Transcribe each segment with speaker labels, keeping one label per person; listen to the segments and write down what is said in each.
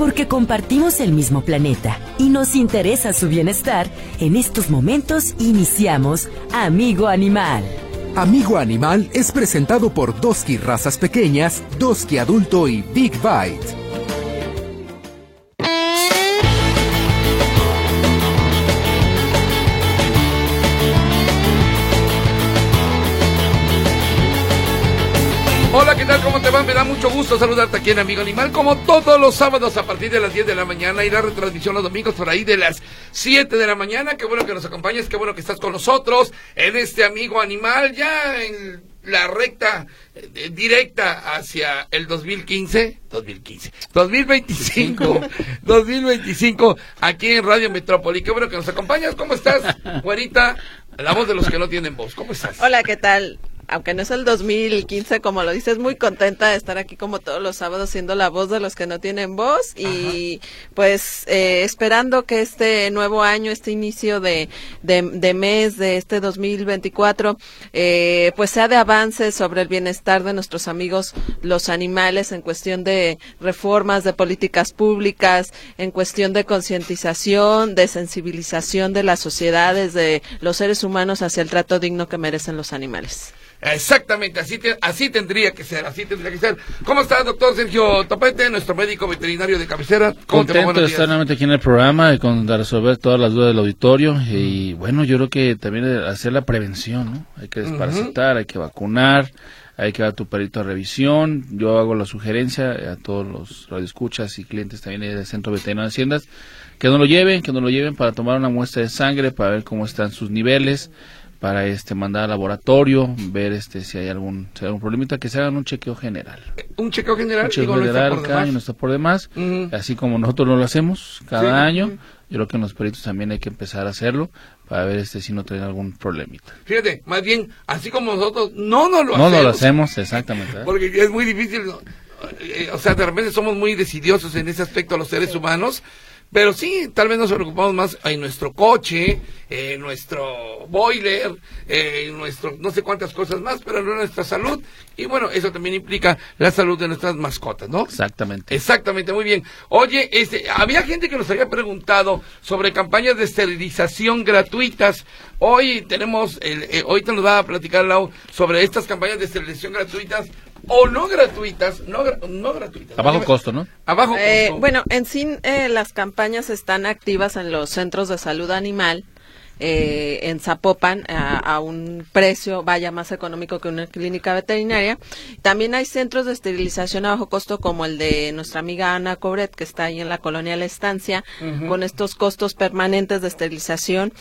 Speaker 1: Porque compartimos el mismo planeta y nos interesa su bienestar, en estos momentos iniciamos Amigo Animal.
Speaker 2: Amigo Animal es presentado por Doski Razas Pequeñas, Doski Adulto y Big Bite.
Speaker 3: Me da mucho gusto saludarte aquí en Amigo Animal, como todos los sábados a partir de las 10 de la mañana y la retransmisión los domingos por ahí de las 7 de la mañana. Qué bueno que nos acompañes, qué bueno que estás con nosotros en este Amigo Animal, ya en la recta eh, directa hacia el 2015, 2015, 2025, 2025, aquí en Radio Metrópoli. Qué bueno que nos acompañas. ¿Cómo estás, güerita? La voz de los que no tienen voz. ¿Cómo estás?
Speaker 4: Hola, ¿qué tal? Aunque no es el 2015, como lo dices, muy contenta de estar aquí como todos los sábados siendo la voz de los que no tienen voz y pues eh, esperando que este nuevo año, este inicio de, de, mes de este 2024, eh, pues sea de avance sobre el bienestar de nuestros amigos los animales en cuestión de reformas, de políticas públicas, en cuestión de concientización, de sensibilización de las sociedades, de los seres humanos hacia el trato digno que merecen los animales.
Speaker 3: Exactamente, así, así tendría que ser, así tendría que ser. ¿Cómo está, doctor Sergio Topete, nuestro médico veterinario de cabecera?
Speaker 5: Contento de estar nuevamente aquí en el programa y con de resolver todas las dudas del auditorio. Y bueno, yo creo que también hacer la prevención, ¿no? Hay que desparasitar, hay que vacunar, hay que dar tu perito a revisión. Yo hago la sugerencia a todos los radioescuchas y clientes también del Centro Veterinario de Haciendas que no lo lleven, que no lo lleven para tomar una muestra de sangre, para ver cómo están sus niveles para este mandar al laboratorio, ver este si hay algún, si hay algún problemita, que se hagan un chequeo general.
Speaker 3: Un chequeo general,
Speaker 5: un chequeo general cada año no está por demás, así como nosotros lo hacemos cada año, yo creo que en los peritos también hay que empezar a hacerlo para ver este si no tiene algún problemita.
Speaker 3: Fíjate, más bien, así como nosotros no nos lo
Speaker 5: no
Speaker 3: hacemos.
Speaker 5: No lo hacemos, exactamente. ¿eh?
Speaker 3: Porque es muy difícil, eh, o sea, de repente somos muy decidiosos en ese aspecto los seres humanos, pero sí, tal vez nos preocupamos más en nuestro coche, en nuestro boiler, en nuestro no sé cuántas cosas más, pero no en nuestra salud. Y bueno, eso también implica la salud de nuestras mascotas, ¿no?
Speaker 5: Exactamente.
Speaker 3: Exactamente, muy bien. Oye, este, había gente que nos había preguntado sobre campañas de esterilización gratuitas. Hoy tenemos, el, eh, hoy te nos va a platicar Lau sobre estas campañas de esterilización gratuitas o no gratuitas, no, no gratuitas.
Speaker 5: A bajo costo, ¿no?
Speaker 3: A bajo eh,
Speaker 4: costo. bueno, en sí eh, las campañas están activas en los centros de salud animal eh, en Zapopan a, un precio vaya más económico que una clínica veterinaria. También hay centros de esterilización a bajo costo como el de nuestra amiga Ana Cobret que está ahí en la colonia La Estancia con estos costos permanentes de esterilización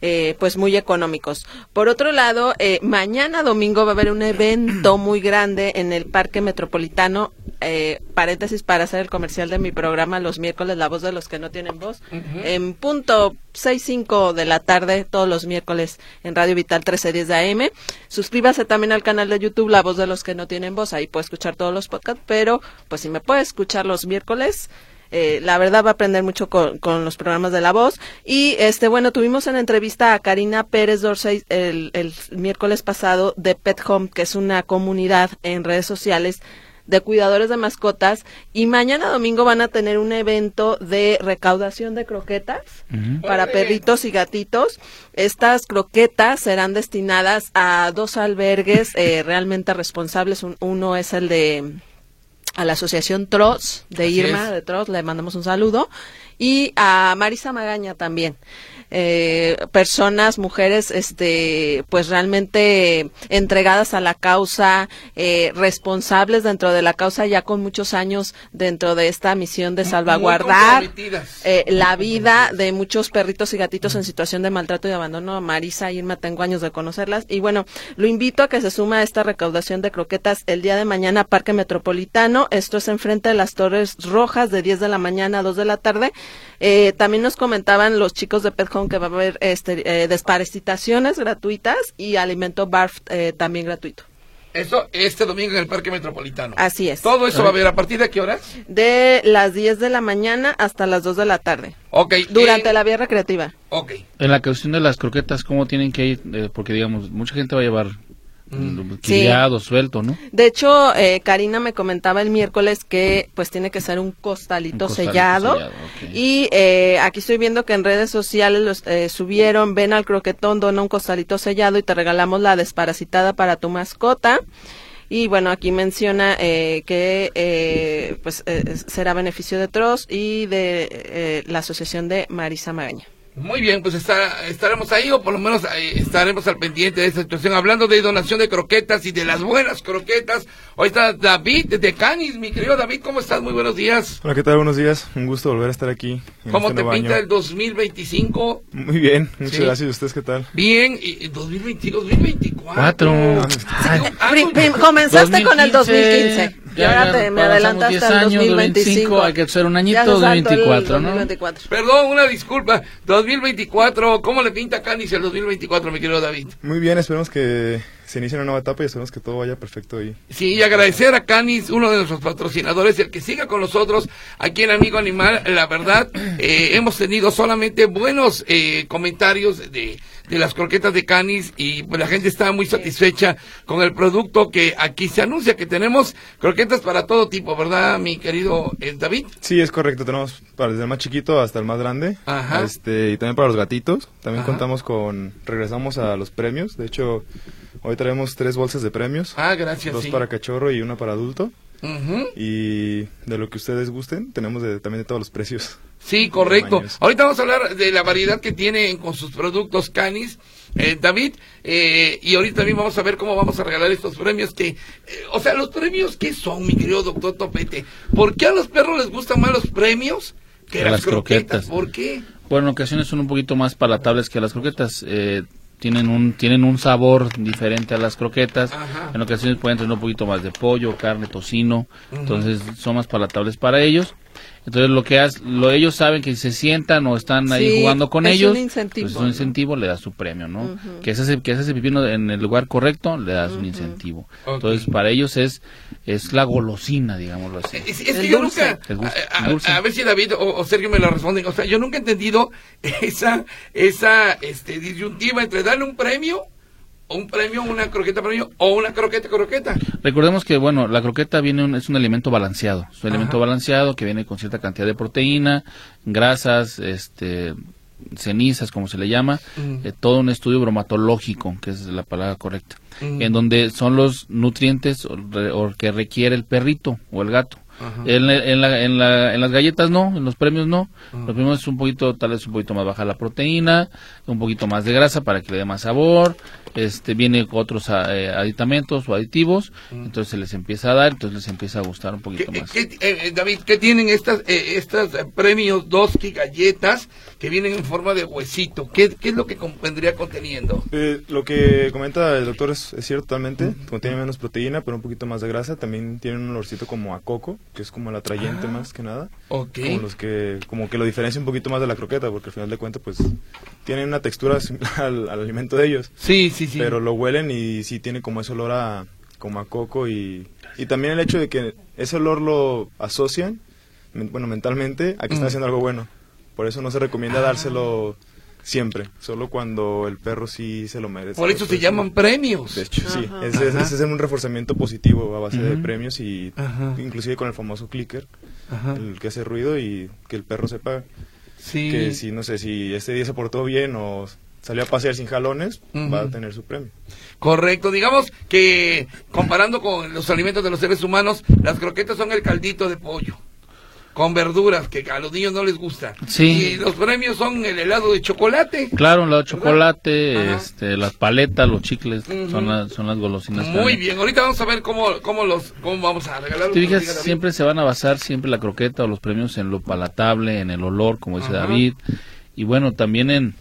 Speaker 4: eh, pues muy económicos. Por otro lado, eh, mañana domingo va a haber un evento muy grande en el Parque Metropolitano eh, paréntesis para hacer el comercial de mi programa los miércoles La Voz de los que no tienen voz, en punto 6.5 de la tarde todos los miércoles en Radio Vital 1310 de AM. Suscríbase también al canal de YouTube La Voz de los que no tienen voz, ahí puede escuchar todos los podcasts, pero pues si me puede escuchar los miércoles, eh, la verdad va a aprender mucho con, los programas de la voz. Y este bueno, tuvimos en entrevista a Karina Pérez Dorsey el, el miércoles pasado de Pet Home, que es una comunidad en redes sociales de cuidadores de mascotas y mañana domingo van a tener un evento de recaudación de croquetas para perritos y gatitos. Estas croquetas serán destinadas a dos albergues eh, realmente responsables. uno es el de a la asociación TROS de Irma de TROS, le mandamos un saludo. Y a Marisa Magaña también eh, personas, mujeres, este, pues realmente entregadas a la causa, eh, responsables dentro de la causa ya con muchos años dentro de esta misión de salvaguardar eh, la vida de muchos perritos y gatitos en situación de maltrato y abandono. Marisa, Irma, tengo años de conocerlas y bueno, lo invito a que se suma a esta recaudación de croquetas el día de mañana Parque Metropolitano. Esto es enfrente de las Torres Rojas de 10 de la mañana a 2 de la tarde. Eh, también nos comentaban los chicos de Pet Home que va a haber este, eh, desparasitaciones gratuitas y alimento BARF eh, también gratuito.
Speaker 3: Eso este domingo en el Parque Metropolitano.
Speaker 4: Así es.
Speaker 3: ¿Todo eso va a haber a partir de qué horas?
Speaker 4: De las 10 de la mañana hasta las 2 de la tarde.
Speaker 3: Ok.
Speaker 4: Durante la vía recreativa.
Speaker 3: Ok.
Speaker 5: En la cuestión de las croquetas, ¿cómo tienen que ir? Eh, porque, digamos, mucha gente va a llevar criado, suelto, ¿no?
Speaker 4: De hecho, eh, Karina me comentaba el miércoles que pues tiene que ser un costalito,
Speaker 5: Un costalito
Speaker 4: sellado. Y eh, aquí estoy viendo que en redes sociales los eh, subieron, ven al croquetón, dona un costalito sellado y te regalamos la desparasitada para tu mascota. Y bueno, aquí menciona eh, que eh, pues eh, será beneficio de TROS y de eh, la Asociación de Marisa Magaña.
Speaker 3: Muy bien, pues está- estaremos ahí o por lo menos eh, estaremos al pendiente de esta situación. Hablando de donación de croquetas y de las buenas croquetas, hoy está David de Canis, mi querido David, ¿cómo estás? Muy buenos días.
Speaker 6: Hola, ¿qué tal? Buenos días. Un gusto volver a estar aquí. en
Speaker 3: ¿Cómo
Speaker 6: este
Speaker 3: te pinta
Speaker 6: año.
Speaker 3: el 2025?
Speaker 6: Muy bien, muchas
Speaker 3: Sí.
Speaker 6: gracias. ¿Y ustedes qué tal?
Speaker 3: Bien, y y 2020, 2024.
Speaker 5: Cuatro.
Speaker 3: Ah,
Speaker 4: prim- comenzaste con el 2015. Y
Speaker 5: Ya,
Speaker 4: ahora
Speaker 5: ya
Speaker 4: te, me
Speaker 5: 10
Speaker 4: al
Speaker 5: años,
Speaker 4: 2025.
Speaker 5: hay que hacer un añito,
Speaker 4: se saltó el
Speaker 5: 2024, ¿no?
Speaker 4: 2024.
Speaker 3: Perdón, una disculpa. 2024, ¿cómo le pinta Canis el 2024, mi querido David?
Speaker 6: Muy bien, esperemos que se inicie una nueva etapa y esperemos que todo vaya perfecto ahí.
Speaker 3: Sí, y agradecer a Canis, uno de nuestros patrocinadores, el que siga con nosotros aquí en Amigo Animal. La verdad, eh, hemos tenido solamente buenos eh, comentarios de, de las croquetas de Canis y pues, la gente está muy satisfecha con el producto que aquí se anuncia, que tenemos croquetas para todo tipo, ¿verdad, mi querido eh, David?
Speaker 6: Sí, es correcto. Tenemos para desde el más chiquito hasta el más grande.
Speaker 3: Ajá.
Speaker 6: Este, y también para los gatitos. También
Speaker 3: Ajá.
Speaker 6: contamos con... Regresamos a los premios. De hecho, hoy traemos tres bolsas de premios.
Speaker 3: Ah, gracias.
Speaker 6: dos
Speaker 3: sí.
Speaker 6: para cachorro y una para adulto. Y de lo que ustedes gusten, tenemos de- también de todos los precios.
Speaker 3: Sí, correcto. Ahorita vamos a hablar de la variedad que tienen con sus productos Canis, eh, David, eh, y ahorita también vamos a ver cómo vamos a regalar estos premios que, eh, o sea, los premios ¿qué son, mi querido doctor Topete? ¿Por qué a los perros les gustan más los premios que
Speaker 5: Que
Speaker 3: las,
Speaker 5: las
Speaker 3: croquetas?
Speaker 5: croquetas.
Speaker 3: ¿Por qué?
Speaker 5: Bueno, en ocasiones son un poquito más palatables que las croquetas. eh, tienen un tienen un sabor diferente a las croquetas.
Speaker 3: Ajá.
Speaker 5: En ocasiones pueden tener un poquito más de pollo, carne, tocino. Entonces son más palatables para ellos. Entonces lo que haz- lo ellos saben que si se sientan o están ahí
Speaker 4: Sí,
Speaker 5: jugando con
Speaker 4: es
Speaker 5: ellos,
Speaker 4: un incentivo,
Speaker 5: pues es un
Speaker 4: ¿no?
Speaker 5: incentivo, le das su premio, ¿no? Que es ese que es ese pepino en el lugar correcto, le das un incentivo. Entonces para ellos es es la golosina, digámoslo así.
Speaker 3: Es, que yo
Speaker 4: dulce.
Speaker 3: nunca, a, ver si David o, o Sergio me lo responden, o sea, yo nunca he entendido esa, esa, este, disyuntiva entre darle un premio, un premio, una croqueta premio, o una croqueta croqueta.
Speaker 5: Recordemos que, bueno, la croqueta viene un- es un alimento balanceado. Es un alimento
Speaker 3: Ajá.
Speaker 5: balanceado que viene con cierta cantidad de proteína, grasas, este, cenizas, como se le llama,
Speaker 3: Mm.
Speaker 5: eh, todo un estudio bromatológico, que es la palabra correcta,
Speaker 3: Mm.
Speaker 5: en donde son los nutrientes o que requiere el perrito o el gato.
Speaker 3: Ajá.
Speaker 5: En, en, la- en, la- en las galletas no, en los premios no.
Speaker 3: Mm.
Speaker 5: Los premios es un poquito, tal vez un poquito más baja la proteína, un poquito más de grasa para que le dé más sabor. Este viene otros ah, eh, aditamentos o aditivos, entonces se les empieza a dar, entonces les empieza a gustar un
Speaker 3: Mm. ¿Qué,
Speaker 5: poquito más.
Speaker 3: qué- eh, David, ¿qué tienen estas, eh, estas eh, premios Doski galletas que vienen en forma de huesito? ¿Qué, qué es lo que vendría conteniendo?
Speaker 6: Eh, lo que comenta el doctor es, es cierto totalmente. Contiene menos proteína, pero un poquito más de grasa. También tiene un olorcito como a coco, que es como el atrayente más que nada.
Speaker 3: Ok.
Speaker 6: Como los que, como que lo diferencia un poquito más de la croqueta, porque al final de cuentas, pues, tienen una textura similar al, al alimento de ellos.
Speaker 3: Sí, sí, sí.
Speaker 6: Pero lo huelen y sí tiene como ese olor a, como a coco y, y también el hecho de que ese olor lo asocian, bueno, mentalmente, a que están
Speaker 3: Mm.
Speaker 6: haciendo algo bueno. Por eso no se recomienda dárselo siempre, solo cuando el perro sí se lo merece.
Speaker 3: Por eso se llaman premios.
Speaker 6: De hecho, sí. Ese, ese es un reforzamiento positivo a base de premios y
Speaker 3: Ajá.
Speaker 6: inclusive con el famoso clicker,
Speaker 3: Ajá.
Speaker 6: el que hace ruido y que el perro sepa
Speaker 3: Sí.
Speaker 6: que si, no sé, si este día se portó bien o salió a pasear sin jalones, va a tener su premio.
Speaker 3: Correcto, digamos que comparando con los alimentos de los seres humanos, las croquetas son el caldito de pollo. Con verduras, que a los niños no les gusta.
Speaker 5: Sí.
Speaker 3: Y los premios son el helado de chocolate.
Speaker 5: Claro, el helado de chocolate, este, las paletas, los chicles, son, las, son las golosinas.
Speaker 3: Muy
Speaker 5: también.
Speaker 3: bien, ahorita vamos a ver cómo, cómo los cómo vamos a regalar.
Speaker 5: Te fijas, siempre se van a basar siempre la croqueta o los premios en lo palatable, en el olor, como dice
Speaker 3: Ajá.
Speaker 5: David. Y bueno, también en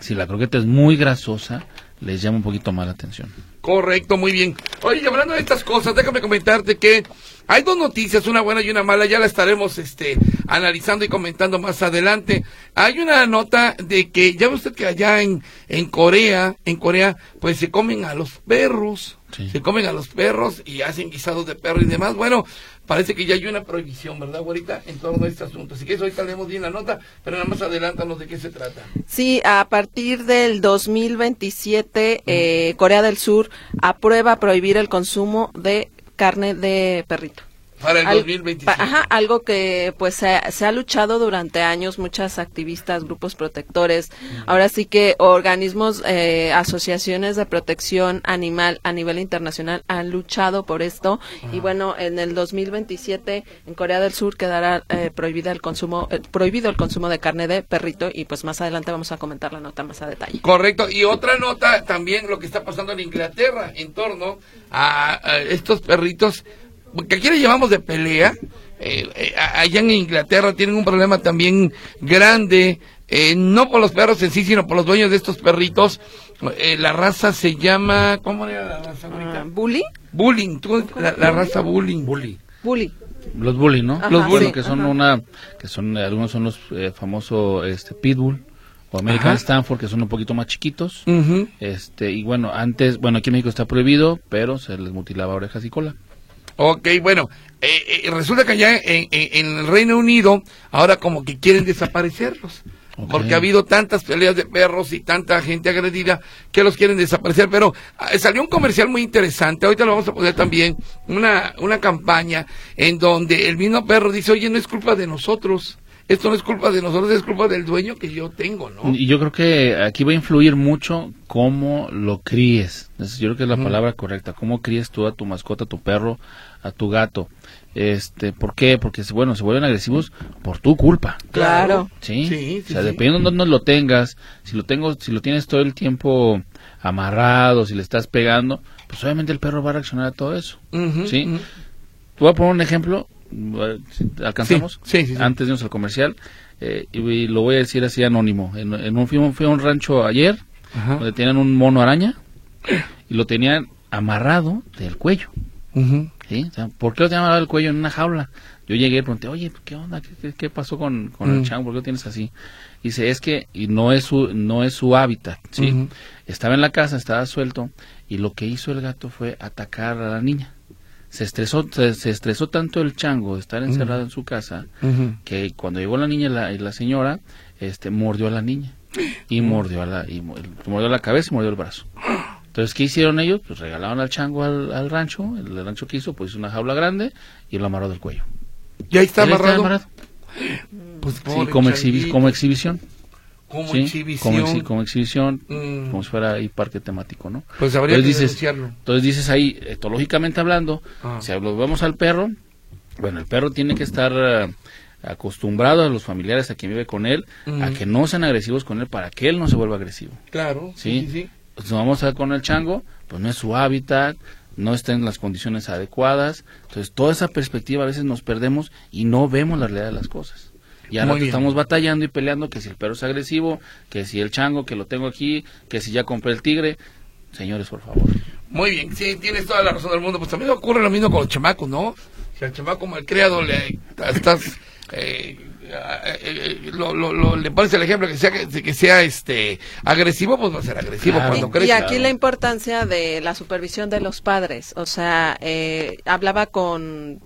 Speaker 5: si la croqueta es muy grasosa, les llama un poquito más la atención.
Speaker 3: Correcto, muy bien. Oye, hablando de estas cosas, déjame comentarte que hay dos noticias, una buena y una mala, ya la estaremos este, analizando y comentando más adelante. Hay una nota de que, ya ve usted que allá en, en Corea, en Corea, pues se comen a los perros, se comen a los perros y hacen guisados de perro y demás. Bueno, parece que ya hay una prohibición, ¿verdad, güerita? En torno a este asunto. Así que eso ahorita leemos bien la nota, pero nada más adelántanos de qué se trata.
Speaker 4: Sí, a partir del 2027, eh, Corea del Sur aprueba prohibir el consumo de carne de perrito.
Speaker 3: Para el
Speaker 4: Al-
Speaker 3: 2027.
Speaker 4: pa- Ajá, algo que pues se, se ha luchado durante años muchas activistas, grupos protectores, ahora sí que organismos, eh, asociaciones de protección animal a nivel internacional han luchado por esto y bueno, en el 2027 en Corea del Sur quedará eh, prohibida el consumo, eh, prohibido el consumo de carne de perrito y pues más adelante vamos a comentar la nota más a detalle.
Speaker 3: Correcto. Y otra nota también lo que está pasando en Inglaterra en torno a, a estos perritos que aquí le llamamos de pelea. Eh, eh, allá en Inglaterra tienen un problema también grande, eh, no por los perros en sí, sino por los dueños de estos perritos. Eh, la raza se llama, ¿cómo era la raza? ahorita?
Speaker 4: Ah, ¿Bully?
Speaker 3: Bullying, tú- la, la raza bullying.
Speaker 5: Bully.
Speaker 4: Bully.
Speaker 5: Los bully, ¿no?
Speaker 4: Ajá,
Speaker 5: los bully
Speaker 4: sí,
Speaker 5: que son
Speaker 4: ajá.
Speaker 5: una, que son algunos son los eh, famosos este pitbull o American
Speaker 3: Ajá.
Speaker 5: Stanford que son un poquito más chiquitos. Este y bueno antes, bueno aquí en México está prohibido, pero se les mutilaba orejas y cola.
Speaker 3: Ok, bueno, eh, eh, resulta que allá en, en- en el Reino Unido ahora como que quieren desaparecerlos. Porque ha habido tantas peleas de perros y tanta gente agredida que los quieren desaparecer. Pero ah, salió un comercial muy interesante. Ahorita lo vamos a poner también. Una, una campaña en donde el mismo perro dice, oye, no es culpa de nosotros. Esto no es culpa de nosotros, es culpa del dueño que yo tengo, ¿no?
Speaker 5: Y yo creo que aquí va a influir mucho cómo lo críes. Es- Yo creo que es la palabra correcta. Cómo críes tú a tu mascota, a tu perro, a tu gato. Este, ¿por qué? Porque bueno, se vuelven agresivos por tu culpa.
Speaker 4: Claro.
Speaker 5: ¿Sí?
Speaker 3: Sí, sí,
Speaker 5: o sea,
Speaker 3: sí.
Speaker 5: dependiendo de dónde lo tengas, si lo tengo, si lo tienes todo el tiempo amarrado, si le estás pegando, pues obviamente el perro va a reaccionar a todo eso. ¿Sí?
Speaker 3: ujú.
Speaker 5: Te voy a poner un ejemplo, ¿alcanzamos?
Speaker 3: Sí, sí, sí, sí.
Speaker 5: Antes de irnos al comercial, eh, y, y lo voy a decir así anónimo. En, en un, fui, a un- fui a un rancho ayer,
Speaker 3: Ajá.
Speaker 5: donde tenían un mono araña, y lo tenían amarrado del cuello.
Speaker 3: Ujú.
Speaker 5: ¿sí? O sea, ¿Por qué lo tenían amarrado del cuello en una jaula? Yo llegué y pregunté, oye, ¿qué onda? ¿Qué, qué- qué pasó con, con
Speaker 3: Mm.
Speaker 5: el chango? ¿Por qué lo tienes así? Dice, es que y no es su no es su hábitat, ¿sí? Estaba en la casa, estaba suelto, y lo que hizo el gato fue atacar a la niña. Se estresó, se, se estresó tanto el chango de estar encerrado en su casa, que cuando llegó la niña y la, y la señora, este, mordió a la niña. Y mordió a la, y mo- mordió la cabeza y mordió el brazo. Entonces, ¿qué hicieron ellos? Pues regalaron al chango al, al rancho, el, rancho que hizo, pues hizo una jaula grande y lo amarró del cuello.
Speaker 3: Y ahí está amarrado. Pues,
Speaker 5: Sí, exhibi- como exhibición.
Speaker 3: Como
Speaker 5: ¿sí?
Speaker 3: exhibición.
Speaker 5: Como, exhi- como exhibición,
Speaker 3: Mm.
Speaker 5: como si fuera ahí parque temático, ¿no?
Speaker 3: Pues habría
Speaker 5: Entonces
Speaker 3: que
Speaker 5: dices, entonces dices ahí, etológicamente hablando,
Speaker 3: Ah.
Speaker 5: si lo vemos al perro, bueno, el perro tiene que estar eh, acostumbrado a los familiares, a quien vive con él, a
Speaker 3: Ujú.
Speaker 5: que no sean agresivos con él para que él no se vuelva agresivo.
Speaker 3: Claro.
Speaker 5: ¿sí?
Speaker 3: Sí, sí, sí.
Speaker 5: Pues vamos a ver con el chango, pues no es su hábitat, no está en las condiciones adecuadas. Entonces, toda esa perspectiva a veces nos perdemos y no vemos la realidad de las cosas. Y ahora estamos batallando y peleando que si el perro es agresivo, que si el chango que lo tengo aquí, que si ya compré el tigre. Señores, por favor.
Speaker 3: Muy bien, sí, tienes toda la razón del mundo. Pues también ocurre lo mismo con los chamacos, ¿no? Si al chamaco malcriado le estás... Eh, eh, eh, lo, lo, lo- le pones el ejemplo que sea que sea este agresivo pues va a ser agresivo
Speaker 5: Claro.
Speaker 3: cuando
Speaker 4: Y
Speaker 3: crezca
Speaker 4: aquí la importancia de la supervisión de los padres. O sea, eh, hablaba con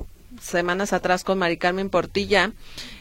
Speaker 4: semanas atrás con Mari Carmen Portilla,